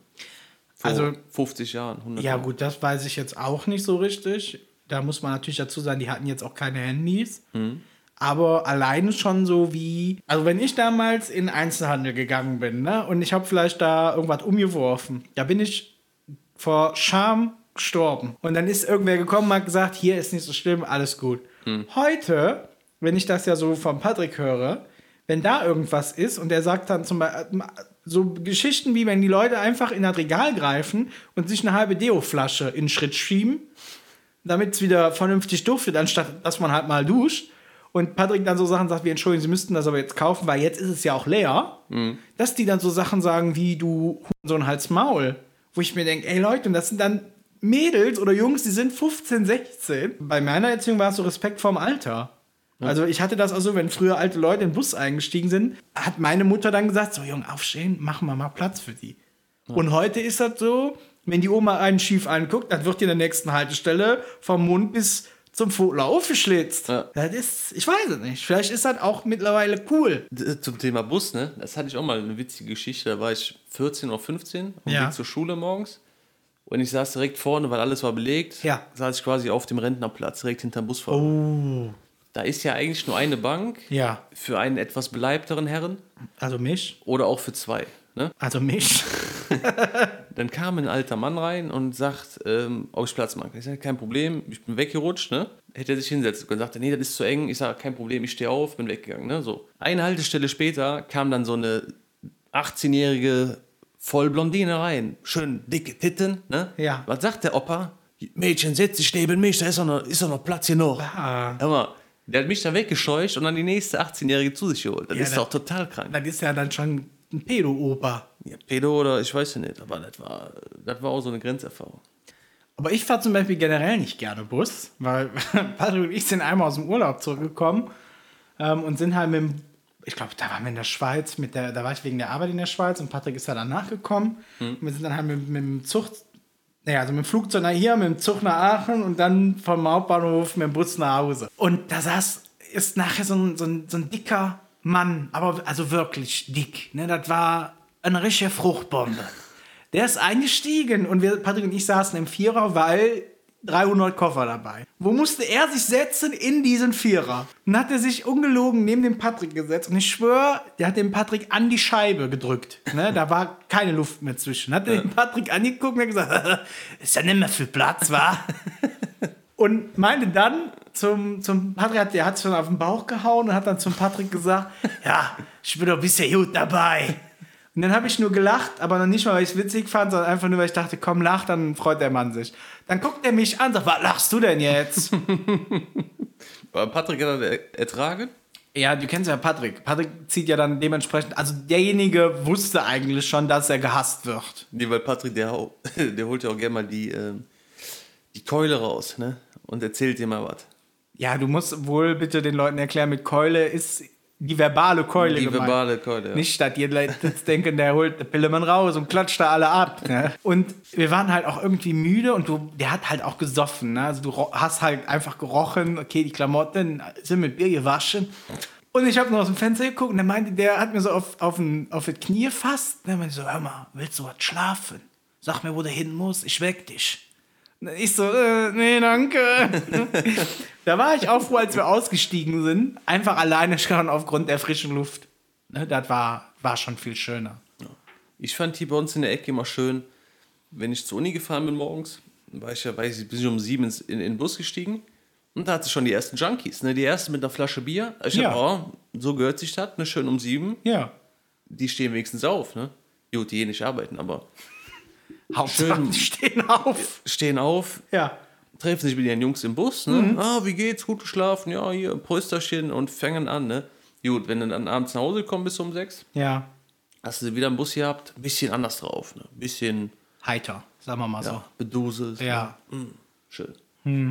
Vor Also- 50 Jahren, 100 Ja, Jahren. gut, das weiß ich jetzt auch nicht so richtig. Da muss man natürlich dazu sagen, die hatten jetzt auch keine Handys. Aber alleine schon so wie. Also, wenn ich damals in Einzelhandel gegangen bin, ne, und ich habe vielleicht da irgendwas umgeworfen, da bin ich vor Scham gestorben. Und dann ist irgendwer gekommen und hat gesagt: Hier ist nicht so schlimm, alles gut. Heute, wenn ich das ja so von Patrick höre, wenn da irgendwas ist und er sagt dann zum Beispiel so Geschichten wie wenn die Leute einfach in das Regal greifen und sich eine halbe Deo-Flasche in den Schritt schieben, damit es wieder vernünftig duftet, anstatt dass man halt mal duscht. Und Patrick dann so Sachen sagt wie, entschuldigen, Sie müssten das aber jetzt kaufen, weil jetzt ist es ja auch leer. Dass die dann so Sachen sagen wie, du so ein Hals Maul. Wo ich mir denke, ey Leute, und das sind dann Mädels oder Jungs, die sind 15, 16. Bei meiner Erziehung war es so Respekt vorm Alter. Also ich hatte das auch so, wenn früher alte Leute in den Bus eingestiegen sind, hat meine Mutter dann gesagt, so Junge, aufstehen, machen wir mal Platz für die. Und heute ist das so, wenn die Oma einen schief anguckt, dann wird die in der nächsten Haltestelle vom Mund bis zum Vogel aufgeschlitzt. Ja. Das ist, ich weiß es nicht. Vielleicht ist das auch mittlerweile cool. Zum Thema Bus, ne? Das hatte ich auch mal eine witzige Geschichte. Da war ich 14 oder 15 und Ja. Weg zur Schule morgens. Und ich saß direkt vorne, weil alles war belegt. Ja. Saß ich quasi auf dem Rentnerplatz, direkt hinterm Busfahrer. Oh. Da ist ja eigentlich nur eine Bank Ja. für einen etwas beleibteren Herren Also mich. oder auch für zwei. Ne? Also mich. Dann kam ein alter Mann rein und sagt, ähm, ob ich Platz machen kann. Ich sage, kein Problem, ich bin weggerutscht, ne? Hätte er sich hinsetzen können. Sagte, nee, das ist zu eng. Ich sage, kein Problem, ich stehe auf, bin weggegangen, ne? So. Eine Haltestelle später kam dann so eine 18-jährige Vollblondine rein. Schön dicke Titten, ne? Ja. Was sagt der Opa? Mädchen, setz dich neben mich, da ist doch noch, ist doch noch Platz hier noch. Ah. Hör mal, der hat mich da weggescheucht und dann die nächste 18-Jährige zu sich geholt. Das Ja, ist das- doch total krank. Das ist ja dann schon ein Pedo-Opa. Ja, Pedo oder ich weiß ja nicht, aber das war, das war auch so eine Grenzerfahrung. Aber ich fahre zum Beispiel generell nicht gerne Bus, weil Patrick und ich sind einmal aus dem Urlaub zurückgekommen ähm, und sind halt mit dem, ich glaube, da waren wir in der Schweiz, mit der, da war ich wegen der Arbeit in der Schweiz und Patrick ist da danach gekommen. Und wir sind dann halt mit, mit dem Zug, naja, also mit dem Flugzeug nach hier, mit dem Zug nach Aachen und dann vom Hauptbahnhof mit dem Bus nach Hause. Und da saß, ist nachher so ein, so ein, so ein dicker Mann, aber also wirklich dick. Ne? Das war eine richtige Fruchtbombe. Der ist eingestiegen und wir, Patrick und ich saßen im Vierer, weil 300 Koffer dabei. Wo musste er sich setzen in diesen Vierer? Und hat er sich ungelogen neben den Patrick gesetzt und ich schwöre, der hat den Patrick an die Scheibe gedrückt. Ne? Da war keine Luft mehr zwischen. Hat er den Patrick angeguckt und hat gesagt, ist ja nicht mehr viel Platz, wa? und meinte dann zum, zum Patrick, hat- der hat schon auf den Bauch gehauen und hat dann zum Patrick gesagt, ja, ich bin doch ein bisschen gut dabei. Und dann habe ich nur gelacht, aber noch nicht mal, weil ich es witzig fand, sondern einfach nur, weil ich dachte, komm, lach, dann freut der Mann sich. Dann guckt er mich an und sagt, was lachst du denn jetzt? Aber Patrick hat er- ertragen. ja, du kennst ja Patrick. Patrick zieht ja dann dementsprechend, also derjenige wusste eigentlich schon, dass er gehasst wird. Nee, weil Patrick, der, der holt ja auch gerne mal die, ähm, die Keule raus, ne? Und erzählt dir mal was. Ja, du musst wohl bitte den Leuten erklären, mit Keule ist die verbale Keule Die gemeint. verbale Keule, ja. Nicht, die Leute jetzt denken, der holt den Pillemann raus und klatscht da alle ab. Ne? Und wir waren halt auch irgendwie müde und du, der hat halt auch gesoffen. Ne? Also du hast halt einfach gerochen, okay, die Klamotten sind mit Bier gewaschen. Und ich habe nur aus dem Fenster geguckt und der meinte, der hat mir so auf, auf, ein, auf das Knie fasst. Und er meinte so, hör mal, willst du was schlafen? Sag mir, wo du hin musst, ich weck dich. Ich so, äh, nee, danke. da war ich auch froh, als wir ausgestiegen sind. Einfach alleine schon aufgrund der frischen Luft. Ne, das war, war schon viel schöner. Ich fand hier bei uns in der Ecke immer schön, wenn ich zur Uni gefahren bin morgens, war ich ja, weiß ich, ich um sieben ins, in, in den Bus gestiegen und da hatte ich schon die ersten Junkies, ne? Die ersten mit einer Flasche Bier. Ich Ja. hab, oh, so gehört sich das, ne? Schön um sieben. Ja. die stehen wenigstens auf, ne? Gut, die gehen nicht arbeiten, aber Hauptsache, Schön. die stehen auf. stehen auf, Ja. treffen sich mit ihren Jungs im Bus, ne? Ah, wie geht's? Gut geschlafen? Ja, hier, Polsterchen und fangen an, ne? Gut, wenn du dann abends nach Hause kommst bis um sechs, Ja. hast du sie wieder im Bus gehabt, ein bisschen anders drauf, ne? Ein bisschen Heiter, sagen wir mal so. ja, beduselt. Ja. Ne? Schön.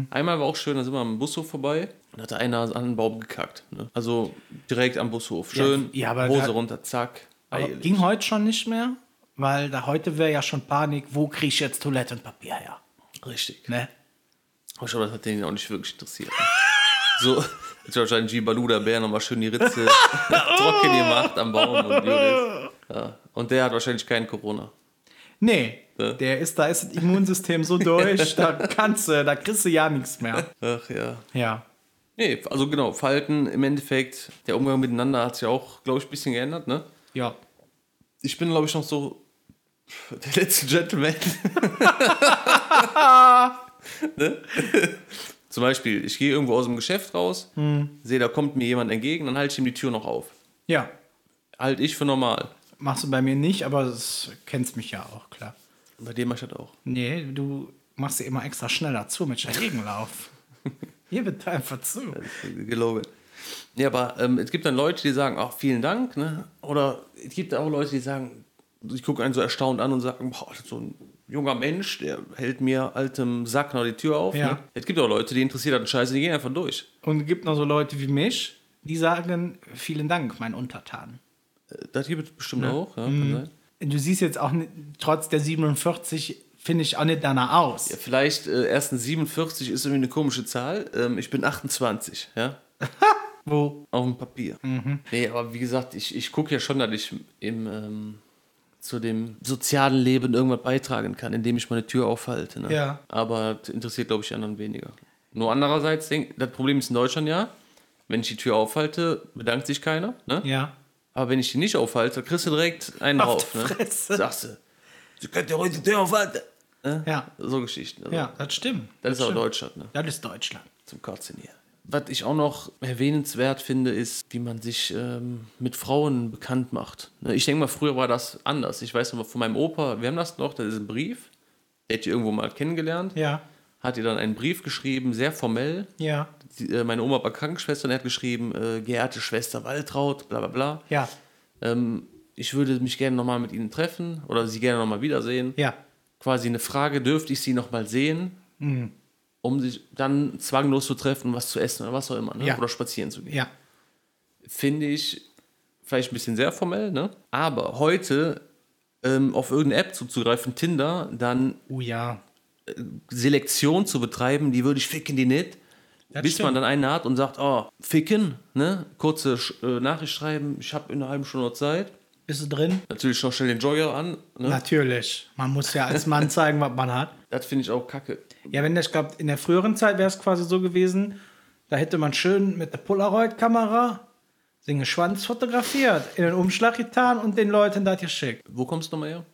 Einmal war auch schön, da sind wir am Bushof vorbei und hatte einer an einen Baum gekackt. Ne? Also direkt am Bushof. Schön, ja, aber Hose da- runter, zack. Ging heute schon nicht mehr, weil da heute wäre ja schon Panik, wo kriege ich jetzt Toilettenpapier her? Richtig. Ne? Aber ich glaube, das hat den auch nicht wirklich interessiert. So, jetzt hat wahrscheinlich G. Baluda Bär nochmal schön die Ritze trocken gemacht am Baum. Und, ja. und der hat wahrscheinlich keinen Corona. Nee, Ja. der ist, da ist das Immunsystem so durch, da kannst du, da kriegst du ja nichts mehr. Ach ja. Ja. Nee, also genau, Falten im Endeffekt, der Umgang miteinander hat sich auch, glaube ich, ein bisschen geändert. Ne? Ja. Ich bin, glaube ich, noch so der letzte Gentleman. ne? Zum Beispiel, ich gehe irgendwo aus dem Geschäft raus, sehe, da kommt mir jemand entgegen, dann halte ich ihm die Tür noch auf. Ja. Halte ich für normal. Machst du bei mir nicht, aber das kennst mich ja auch, klar. Bei dem mache ich das auch. Nee, du machst sie immer extra schneller zu mit Gegenlauf. Hier wird einfach zu. Gelogen. Ja, aber ähm, es gibt dann Leute, die sagen, ach, vielen Dank, ne? Oder es gibt auch Leute, die sagen, ich gucke einen so erstaunt an und sagen, boah, so ein junger Mensch, der hält mir altem Sack noch die Tür auf. Ja. Ne? Es gibt auch Leute, die interessiert das Scheiße, die gehen einfach durch. Und es gibt noch so Leute wie mich, die sagen, vielen Dank, mein Untertan. Äh, Das gibt es bestimmt auch, ja, kann sein. Du siehst jetzt auch nicht, trotz der 47, finde ich auch nicht danach aus. Ja, vielleicht äh, erst ein 47 ist irgendwie eine komische Zahl. Ähm, ich bin 28, ja. Wo? Auf dem Papier. Nee, aber wie gesagt, ich, ich gucke ja schon, dass ich im, ähm, zu dem sozialen Leben irgendwas beitragen kann, indem ich meine Tür aufhalte. Ne? Ja. Aber das interessiert, glaube ich, die anderen weniger. Nur andererseits, denk, das Problem ist in Deutschland ja, wenn ich die Tür aufhalte, bedankt sich keiner. Ne? Ja. Aber wenn ich die nicht aufhalte, kriegst du direkt einen Auf drauf. Ne? Fresse. Sagst du, Sie könnt ja heute die Tür aufhalten. Ne? Ja. So Geschichten. Also, Ja, das stimmt. Das ist auch stimmt. Deutschland. Ne? Das ist Deutschland. zum Kotzen hier. Was ich auch noch erwähnenswert finde, ist, wie man sich ähm, mit Frauen bekannt macht. Ne, Ich denke mal, früher war das anders. Ich weiß noch mal von meinem Opa, wir haben das noch, das ist ein Brief, der hat die irgendwo mal kennengelernt, Ja. hat ihr dann einen Brief geschrieben, sehr formell. Ja. Die, äh, meine Oma war Krankenschwester und er hat geschrieben, äh, geehrte Schwester Waltraud, bla bla bla. Ja. Ähm, ich würde mich gerne nochmal mit Ihnen treffen oder Sie gerne nochmal wiedersehen. Ja. Quasi eine Frage, dürfte ich Sie nochmal sehen? Mhm. Um sich dann zwanglos zu treffen, was zu essen oder was auch immer, ne? Ja. oder spazieren zu gehen. Ja. finde ich vielleicht ein bisschen sehr formell, ne? Aber heute ähm, auf irgendeine App zuzugreifen, Tinder, dann Oh ja. Selektion zu betreiben, die würde ich ficken, die nicht. Das bis stimmt. man dann einen hat und sagt, oh, ficken, ne? Kurze äh, Nachricht schreiben, ich habe in einer halben Stunde Zeit. Bist du drin? Natürlich noch schnell den Jogger an. Ne? Natürlich. Man muss ja als Mann zeigen, was man hat. Das finde ich auch kacke. Ja, wenn das, ich glaube, in der früheren Zeit wäre es quasi so gewesen, da hätte man schön mit der Polaroid-Kamera den Schwanz fotografiert, in den Umschlag getan und den Leuten das geschickt. Wo kommst du nochmal her?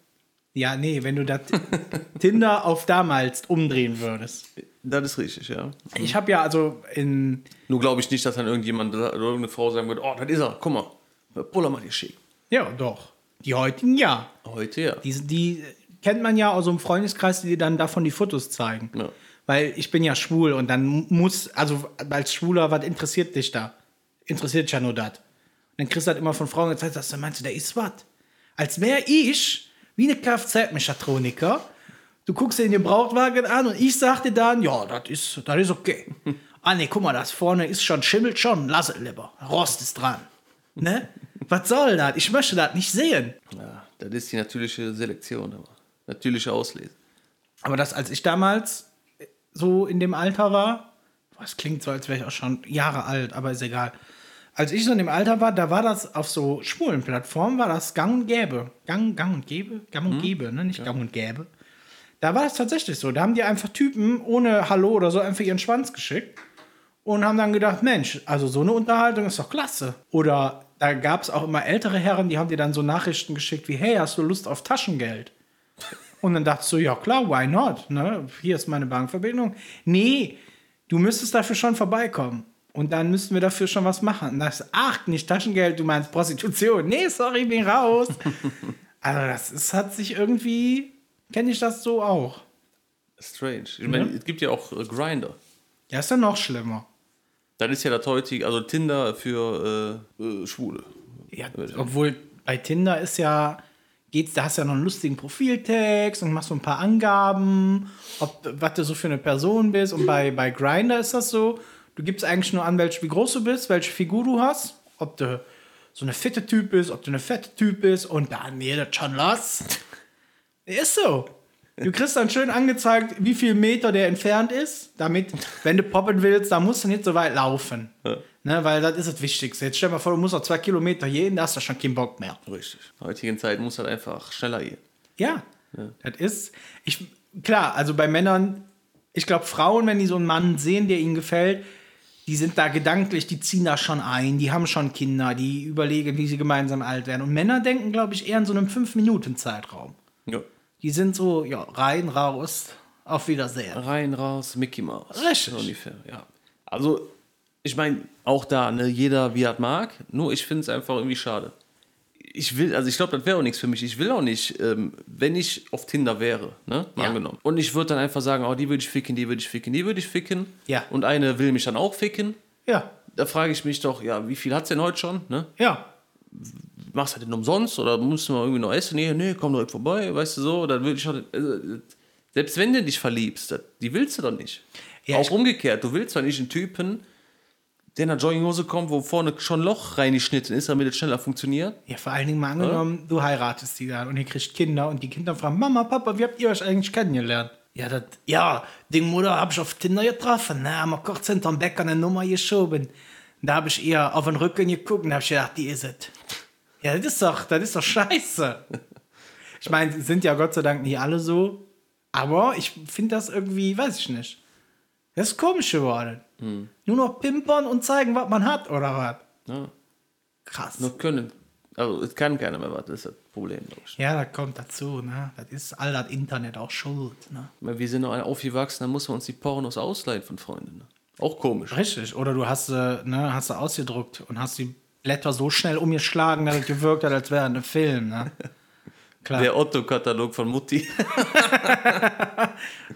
Ja, nee, wenn du das Tinder auf damals umdrehen würdest. Das ist richtig, ja. Ich habe ja also in, Nur glaube ich nicht, dass dann irgendjemand oder irgendeine Frau sagen wird, oh, das ist er, guck mal, Puller mal geschickt. Ja doch, die heutigen ja. Heute ja. Die, die kennt man ja aus so einem Freundeskreis, die dir dann davon die Fotos zeigen. Ja. Weil ich bin ja schwul und dann muss, also als Schwuler, was interessiert dich da? Interessiert dich ja nur das. Und dann kriegst du halt immer von Frauen gezeigt, dass du meinst, du, da ist was. Als wäre ich wie eine Kfz-Mechatroniker. Du guckst dir den Gebrauchtwagen an und ich sag dir dann, ja, das ist, das ist okay. ah, nee, guck mal, das vorne ist schon, schimmelt schon, lass es lieber. Rost ist dran. Ne? Was soll das? Ich möchte das nicht sehen. ja. Das ist die natürliche Selektion, aber natürliche Auslese. Aber das, als ich damals so in dem Alter war, es klingt so, als wäre ich auch schon Jahre alt, aber ist egal. Als ich so in dem Alter war, da war das auf so schwulen Plattformen, war das gang und gäbe. Gang, gang und gäbe? Gang und gäbe, ne? Nicht gang und gäbe. Da war das tatsächlich so. Da haben die einfach Typen ohne Hallo oder so einfach ihren Schwanz geschickt und haben dann gedacht, Mensch, also so eine Unterhaltung ist doch klasse. Oder da gab es auch immer ältere Herren, die haben dir dann so Nachrichten geschickt wie, hey, hast du Lust auf Taschengeld? Und dann dachtest du, ja klar, why not? Ne? Hier ist meine Bankverbindung. Nee, du müsstest dafür schon vorbeikommen. Und dann müssten wir dafür schon was machen. Und das, ach, nicht Taschengeld, du meinst Prostitution. Nee, sorry, bin raus. also das ist, hat sich irgendwie, kenne ich das so auch. Strange. Ich meine, es gibt ja auch äh, Grinder. Ja, ist ja noch schlimmer. Das ist ja das heutige, also Tinder für äh, äh, Schwule. Ja, obwohl bei Tinder ist ja, geht's, da hast du ja noch einen lustigen Profiltext und machst so ein paar Angaben, ob, was du so für eine Person bist. Und bei, bei Grinder ist das so, du gibst eigentlich nur an, welch, wie groß du bist, welche Figur du hast, ob du so eine fitte Typ bist, ob du eine fette Typ bist und dann mir das schon los. Ist so. Du kriegst dann schön angezeigt, wie viel Meter der entfernt ist, damit, wenn du poppen willst, da musst du nicht so weit laufen. Ne, weil das ist das Wichtigste. Jetzt stell dir mal vor, du musst noch zwei Kilometer gehen, da hast du schon keinen Bock mehr. Richtig. In der heutigen Zeit muss halt einfach schneller gehen. Ja, das ist, ich, klar, also bei Männern, ich glaube, Frauen, wenn die so einen Mann sehen, der ihnen gefällt, die sind da gedanklich, die ziehen da schon ein, die haben schon Kinder, die überlegen, wie sie gemeinsam alt werden. Und Männer denken, glaube ich, eher in so einem 5-Minuten-Zeitraum. Ja. Die sind so, ja, rein, raus, auf Wiedersehen. Rein, raus, Mickey Mouse. Richtig. So ungefähr, ja. Also, ich meine, auch da, ne, jeder wie er es mag, nur ich finde es einfach irgendwie schade. Ich will, also ich glaube, das wäre auch nichts für mich. Ich will auch nicht, ähm, wenn ich auf Tinder wäre, ne, mal Ja. angenommen. Und ich würde dann einfach sagen, oh, die würde ich ficken, die würde ich ficken, die würde ich ficken. Ja. Und eine will mich dann auch ficken. Ja, Da frage ich mich doch, ja, wie viel hat's denn heute schon, ne? ja. Machst du das denn umsonst oder musst du mal irgendwie noch essen? Nee, nee, komm direkt vorbei, weißt du so. Dann würde ich also, selbst wenn du dich verliebst, die willst du doch nicht. Ja, Auch umgekehrt, du willst doch nicht einen Typen, der in der Jogginghose kommt, wo vorne schon ein Loch reingeschnitten ist, damit es schneller funktioniert. Ja, vor allen Dingen mal angenommen, du heiratest die dann und ihr kriegt Kinder und die Kinder fragen, Mama, Papa, wie habt ihr euch eigentlich kennengelernt? Ja, das, ja, die Mutter hab ich auf Tinder getroffen, ne, haben wir kurz hinterm Bäcker eine Nummer geschoben. Da habe ich ihr auf den Rücken geguckt und hab ich gedacht, die ist es. Ja, das ist doch, das ist doch scheiße. Ich meine, sind ja Gott sei Dank nicht alle so, aber ich finde das irgendwie, weiß ich nicht. Das ist komisch geworden. Nur noch pimpern und zeigen, was man hat, oder was? Ja, Krass. nur können. Also, es kann keiner mehr was, das ist das Problem, ich. Ja, das kommt dazu, ne? Das ist all das Internet auch schuld, ne? Weil Wir sind noch aufgewachsen, dann muss man uns die Pornos ausleihen von Freunden. Ne? Auch komisch. Richtig. Oder du hast sie, ne, hast sie ausgedruckt und hast die Blätter so schnell umgeschlagen, dass es gewirkt hat, als wäre ein Film, ne? Klar. Der Otto-Katalog von Mutti.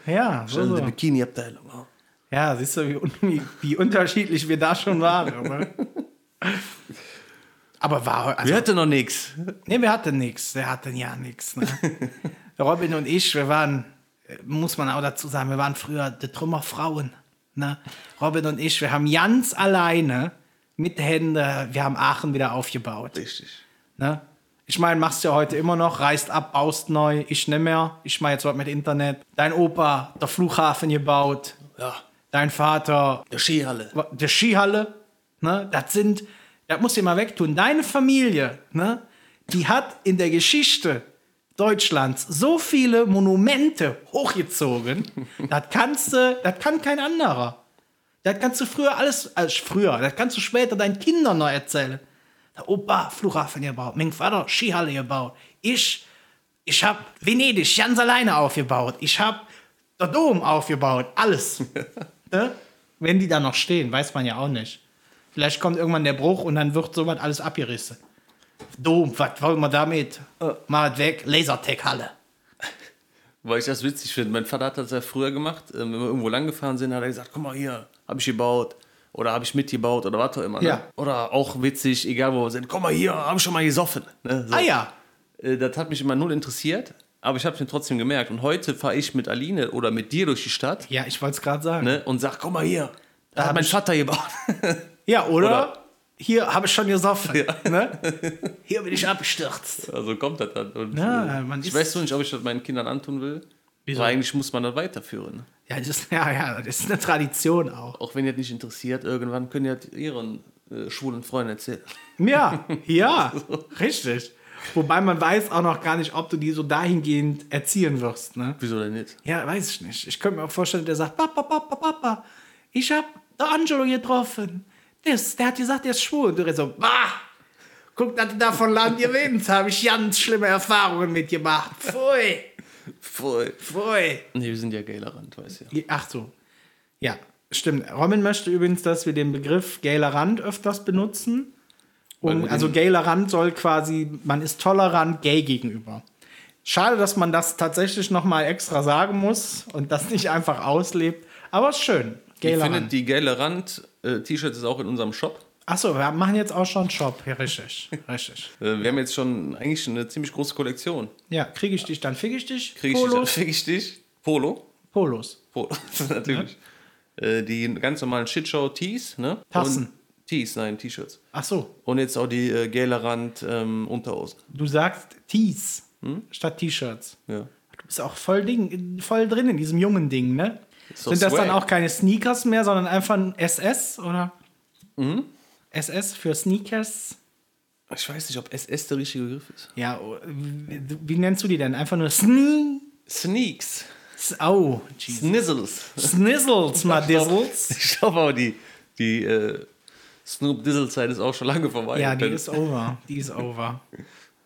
ja, so, Die so. Bikini-Abteilung. Oh. ja, siehst du, wie, wie, wie unterschiedlich wir da schon waren, ne? Aber war, also, Wir hatten noch nichts. Nee, wir hatten nichts. Wir hatten ja nichts. Ne? Robin und ich, wir waren, muss man auch dazu sagen, wir waren früher die Trümmerfrauen. Ne? Robin und ich, wir haben ganz alleine mit Händen, wir haben Aachen wieder aufgebaut. Richtig. Ne? Ich meine, machst ja heute immer noch, reist ab, baust neu, ich nicht mehr. Ich mache jetzt was mit Internet. Dein Opa, der Flughafen gebaut. Ja. Dein Vater, Der Skihalle. der Skihalle, ne, das sind, das musst du mal wegtun. Deine Familie, ne, die hat in der Geschichte Deutschlands so viele Monumente hochgezogen, das kannst du, das kann kein anderer. Das kannst du früher alles, als früher, das kannst du später deinen Kindern noch erzählen. Der Opa Flughafen gebaut, mein Vater Skihalle gebaut. Ich, ich hab Venedig ganz alleine aufgebaut. Ich hab der Dom aufgebaut, alles. ne? Wenn die da noch stehen, weiß man ja auch nicht. Vielleicht kommt irgendwann der Bruch und dann wird sowas alles abgerissen. Dom, was wollen wir damit? Mal weg, Lasertech-Halle. Weil ich das witzig finde. Mein Vater hat das ja früher gemacht. Ähm, Wenn wir irgendwo lang gefahren sind, hat er gesagt, guck mal hier, habe ich gebaut. Oder habe ich mitgebaut oder was auch immer. Ne? Ja. Oder auch witzig, egal wo wir sind, guck mal hier, habe ich schon mal gesoffen. Ne? So. Ah ja, Äh, Das hat mich immer null interessiert, aber ich habe es mir trotzdem gemerkt. Und heute fahre ich mit Aline oder mit dir durch die Stadt ja, ich wollte es gerade sagen. ne? und sag, guck mal hier, da hab hat mein Vater gebaut. Ja, oder? Oder- Hier habe ich schon gesoffen. Ne? Hier bin ich abgestürzt. also kommt das dann. Und, Ja, man ich weiß nur nicht, ob ich das meinen Kindern antun will. Wieso? Aber eigentlich muss man das weiterführen. Ja, das ist, ja, ja, das ist eine Tradition auch. Auch wenn ihr nicht interessiert, irgendwann können ihr ihren äh, schwulen Freunden erzählen. Ja, ja, richtig. Wobei man weiß auch noch gar nicht, ob du die so dahingehend erziehen wirst. Ne? Wieso denn nicht? Ja, weiß ich nicht. Ich könnte mir auch vorstellen, der sagt, Papa, Papa, Papa, ich hab der Angelo getroffen. Das, der hat gesagt, der ist schwul. Und du so, bah, guck, dass du da von Land gewinnt, habe ich ganz schlimme Erfahrungen mitgemacht. Pfui, Voll. pfui. Nee, wir sind ja Gaylerand, weißt du. ja. Ach so. Ja. Stimmt. Robin möchte übrigens, dass wir den Begriff gayler Rand öfters benutzen. Um, also den- gayler Rand soll quasi, man ist tolerant gay gegenüber. Schade, dass man das tatsächlich noch mal extra sagen muss und das nicht einfach auslebt. Aber ist schön. Ihr Gayler findet Rand. die gelbe Rand-T-Shirts ist auch in unserem Shop. Achso, wir machen jetzt auch schon einen Shop. Ja, richtig. Richtig. Äh, Wir haben jetzt schon eigentlich eine ziemlich große Kollektion. Ja, kriege ich dich, dann fick ich dich. Kriege ich dich, dann Polos. fick ich dich. Polo. Polos. Polo, natürlich. Äh, die ganz normalen Shitshow-Tees, ne? Tassen. Und Tees, nein, T-Shirts. Ach so, Und jetzt auch die äh, gelbe Rand-Unterhosen. du sagst Tees Hm? statt T-Shirts. ja. Du bist auch voll, Ding, voll drin in diesem jungen Ding, ne? Doch Sind das dann Swag. auch keine Sneakers mehr, sondern einfach ein SS oder? Mhm. SS für Sneakers? Ich weiß nicht, ob SS der richtige Begriff ist. Ja, oh, wie, wie nennst du die denn? Einfach nur Sne... Sneaks. Oh, Jesus. Snizzles. Snizzles, mal Dizzles. Ich glaube aber, die, die äh, Snoop Dizzle-Zeit ist auch schon lange vorbei. Ja, die ist over. Die ist over.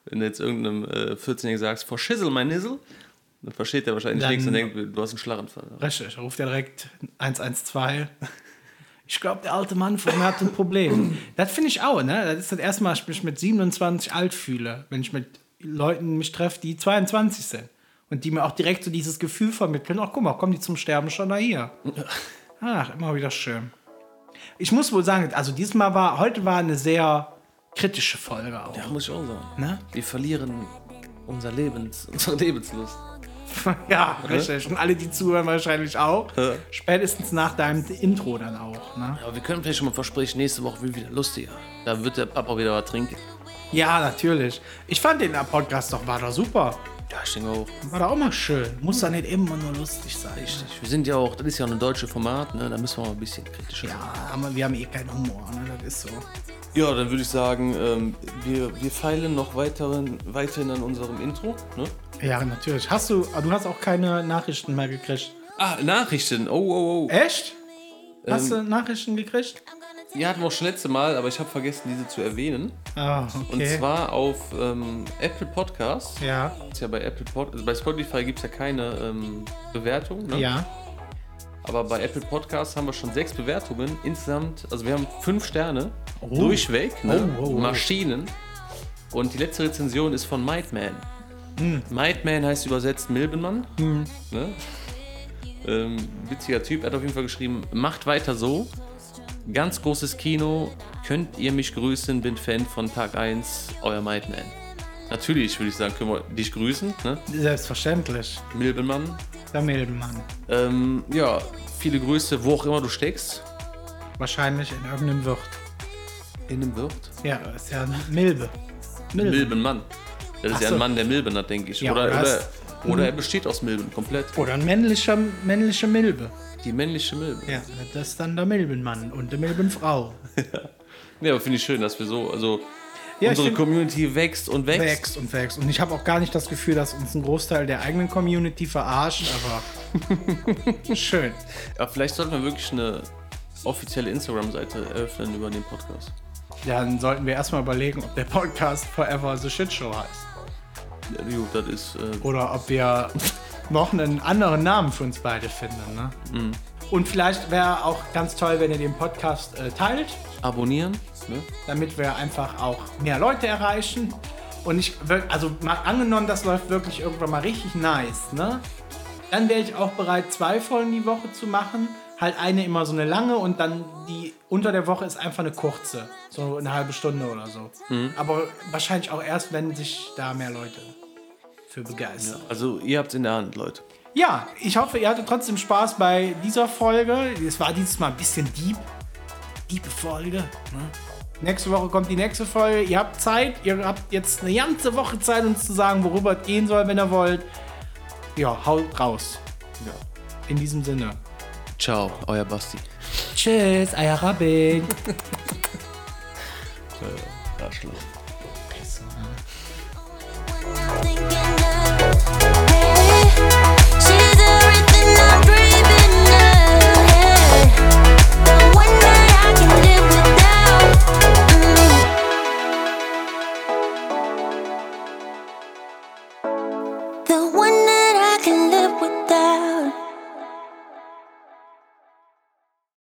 wenn du jetzt irgendeinem äh, 14-Jährigen sagst, for Schissel, mein Nizzle, dann versteht er wahrscheinlich Dann- nichts und denkt, du hast einen Schlaganfall. Richtig, ruft er direkt 112. Ich glaube, der alte Mann von mir hat ein Problem. Das finde ich auch, ne? Das ist das erste Mal, dass ich mich mit 27 alt fühle, wenn ich mit Leuten mich treffe, die 22 sind. Und die mir auch direkt so dieses Gefühl vermitteln, ach guck mal, kommen die zum Sterben schon da hier. Ach, immer wieder schön. Ich muss wohl sagen, also diesmal war, heute war eine sehr kritische Folge auch. Ja, muss ich auch sagen. Ne? Wir verlieren unser Lebens, unsere Lebenslust. Ja, richtig. Und alle, die zuhören, wahrscheinlich auch. Ja. Spätestens nach deinem Intro dann auch. Ne? Aber wir können vielleicht schon mal versprechen, nächste Woche wird wieder lustiger. Da wird der Papa wieder was trinken. Ja, natürlich. Ich fand den Podcast doch, war doch super. Ja, ich denke auch. War doch auch mal schön. Muss doch nicht immer nur lustig sein. Richtig. Wir sind ja auch, das ist ja ein deutsches Format, ne? Da müssen wir mal ein bisschen kritischer sein. Ja, aber wir haben eh keinen Humor, ne? Das ist so. Ja, dann würde ich sagen, ähm, wir, wir feilen noch weiteren, weiterhin an unserem Intro. Ne? Ja, natürlich. Hast du, aber du hast auch keine Nachrichten mehr gekriegt. Ah, Nachrichten. Oh, oh, oh. Echt? Hast du Nachrichten gekriegt? Die hatten wir auch schon letzte Mal, aber ich habe vergessen, diese zu erwähnen. Ah, Und okay. zwar auf ähm, Apple Podcasts. ja, Ist ja bei Apple Pod also bei Spotify gibt es ja keine ähm, Bewertung. Ne? ja. Aber bei Apple Podcasts haben wir schon sechs Bewertungen. Insgesamt, also wir haben fünf Sterne. Oh. Durchweg. Ne? Oh, oh, oh. Maschinen. Und die letzte Rezension ist von Mightman. Hm. Mightman heißt übersetzt Milbenmann. Ne? Ähm, witziger Typ. Er hat auf jeden Fall geschrieben, macht weiter so. Ganz großes Kino. Könnt ihr mich grüßen? Bin Fan von Tag 1. Euer Mightman. Natürlich, würde ich sagen, können wir dich grüßen. Ne? Selbstverständlich. Milbenmann. Der Milbenmann. Ähm, ja, viele Grüße, wo auch immer du steckst. Wahrscheinlich in irgendeinem Wirt. In einem Wirt. Ja, ist ja Milbe. Milbe. Milbenmann. Das ist Ach ja so. ein Mann, der Milben hat, denke ich. Ja, oder, oder oder, er besteht aus Milben, komplett. Oder ein männlicher, männliche Milbe. Die männliche Milben. Ja, das ist dann der Milbenmann und die Milbenfrau. Ja, aber finde ich schön, dass wir so, also Ja, unsere find- Community wächst und wächst. Wächst und wächst. Und ich habe auch gar nicht das Gefühl, dass uns ein Großteil der eigenen Community verarscht, aber schön. Ja, vielleicht sollten wir wirklich eine offizielle Instagram-Seite eröffnen über den Podcast. Dann sollten wir erstmal überlegen, ob der Podcast Forever the Shit Show heißt. Gut, das ist. Äh, Oder ob wir noch einen anderen Namen für uns beide finden. Ne? Und vielleicht wäre auch ganz toll, wenn ihr den Podcast äh, teilt, abonnieren. Ne? damit wir einfach auch mehr Leute erreichen. Und ich, also mal angenommen, das läuft wirklich irgendwann mal richtig nice, ne? Dann wäre ich auch bereit, zwei Folgen die Woche zu machen. Halt eine immer so eine lange und dann die unter der Woche ist einfach eine kurze. So eine halbe Stunde oder so. Aber wahrscheinlich auch erst, wenn sich da mehr Leute für begeistern. Also, ihr habt es in der Hand, Leute. Ja, ich hoffe, ihr hattet trotzdem Spaß bei dieser Folge. Es war dieses Mal ein bisschen deep. Diepe Folge. Ne? Nächste Woche kommt die nächste Folge. Ihr habt Zeit. Ihr habt jetzt eine ganze Woche Zeit, uns zu sagen, worüber es gehen soll, wenn ihr wollt. Ja, haut raus. Ja. In diesem Sinne. Ciao, euer Basti. Tschüss, euer Rabbin. Arschloch. thinking of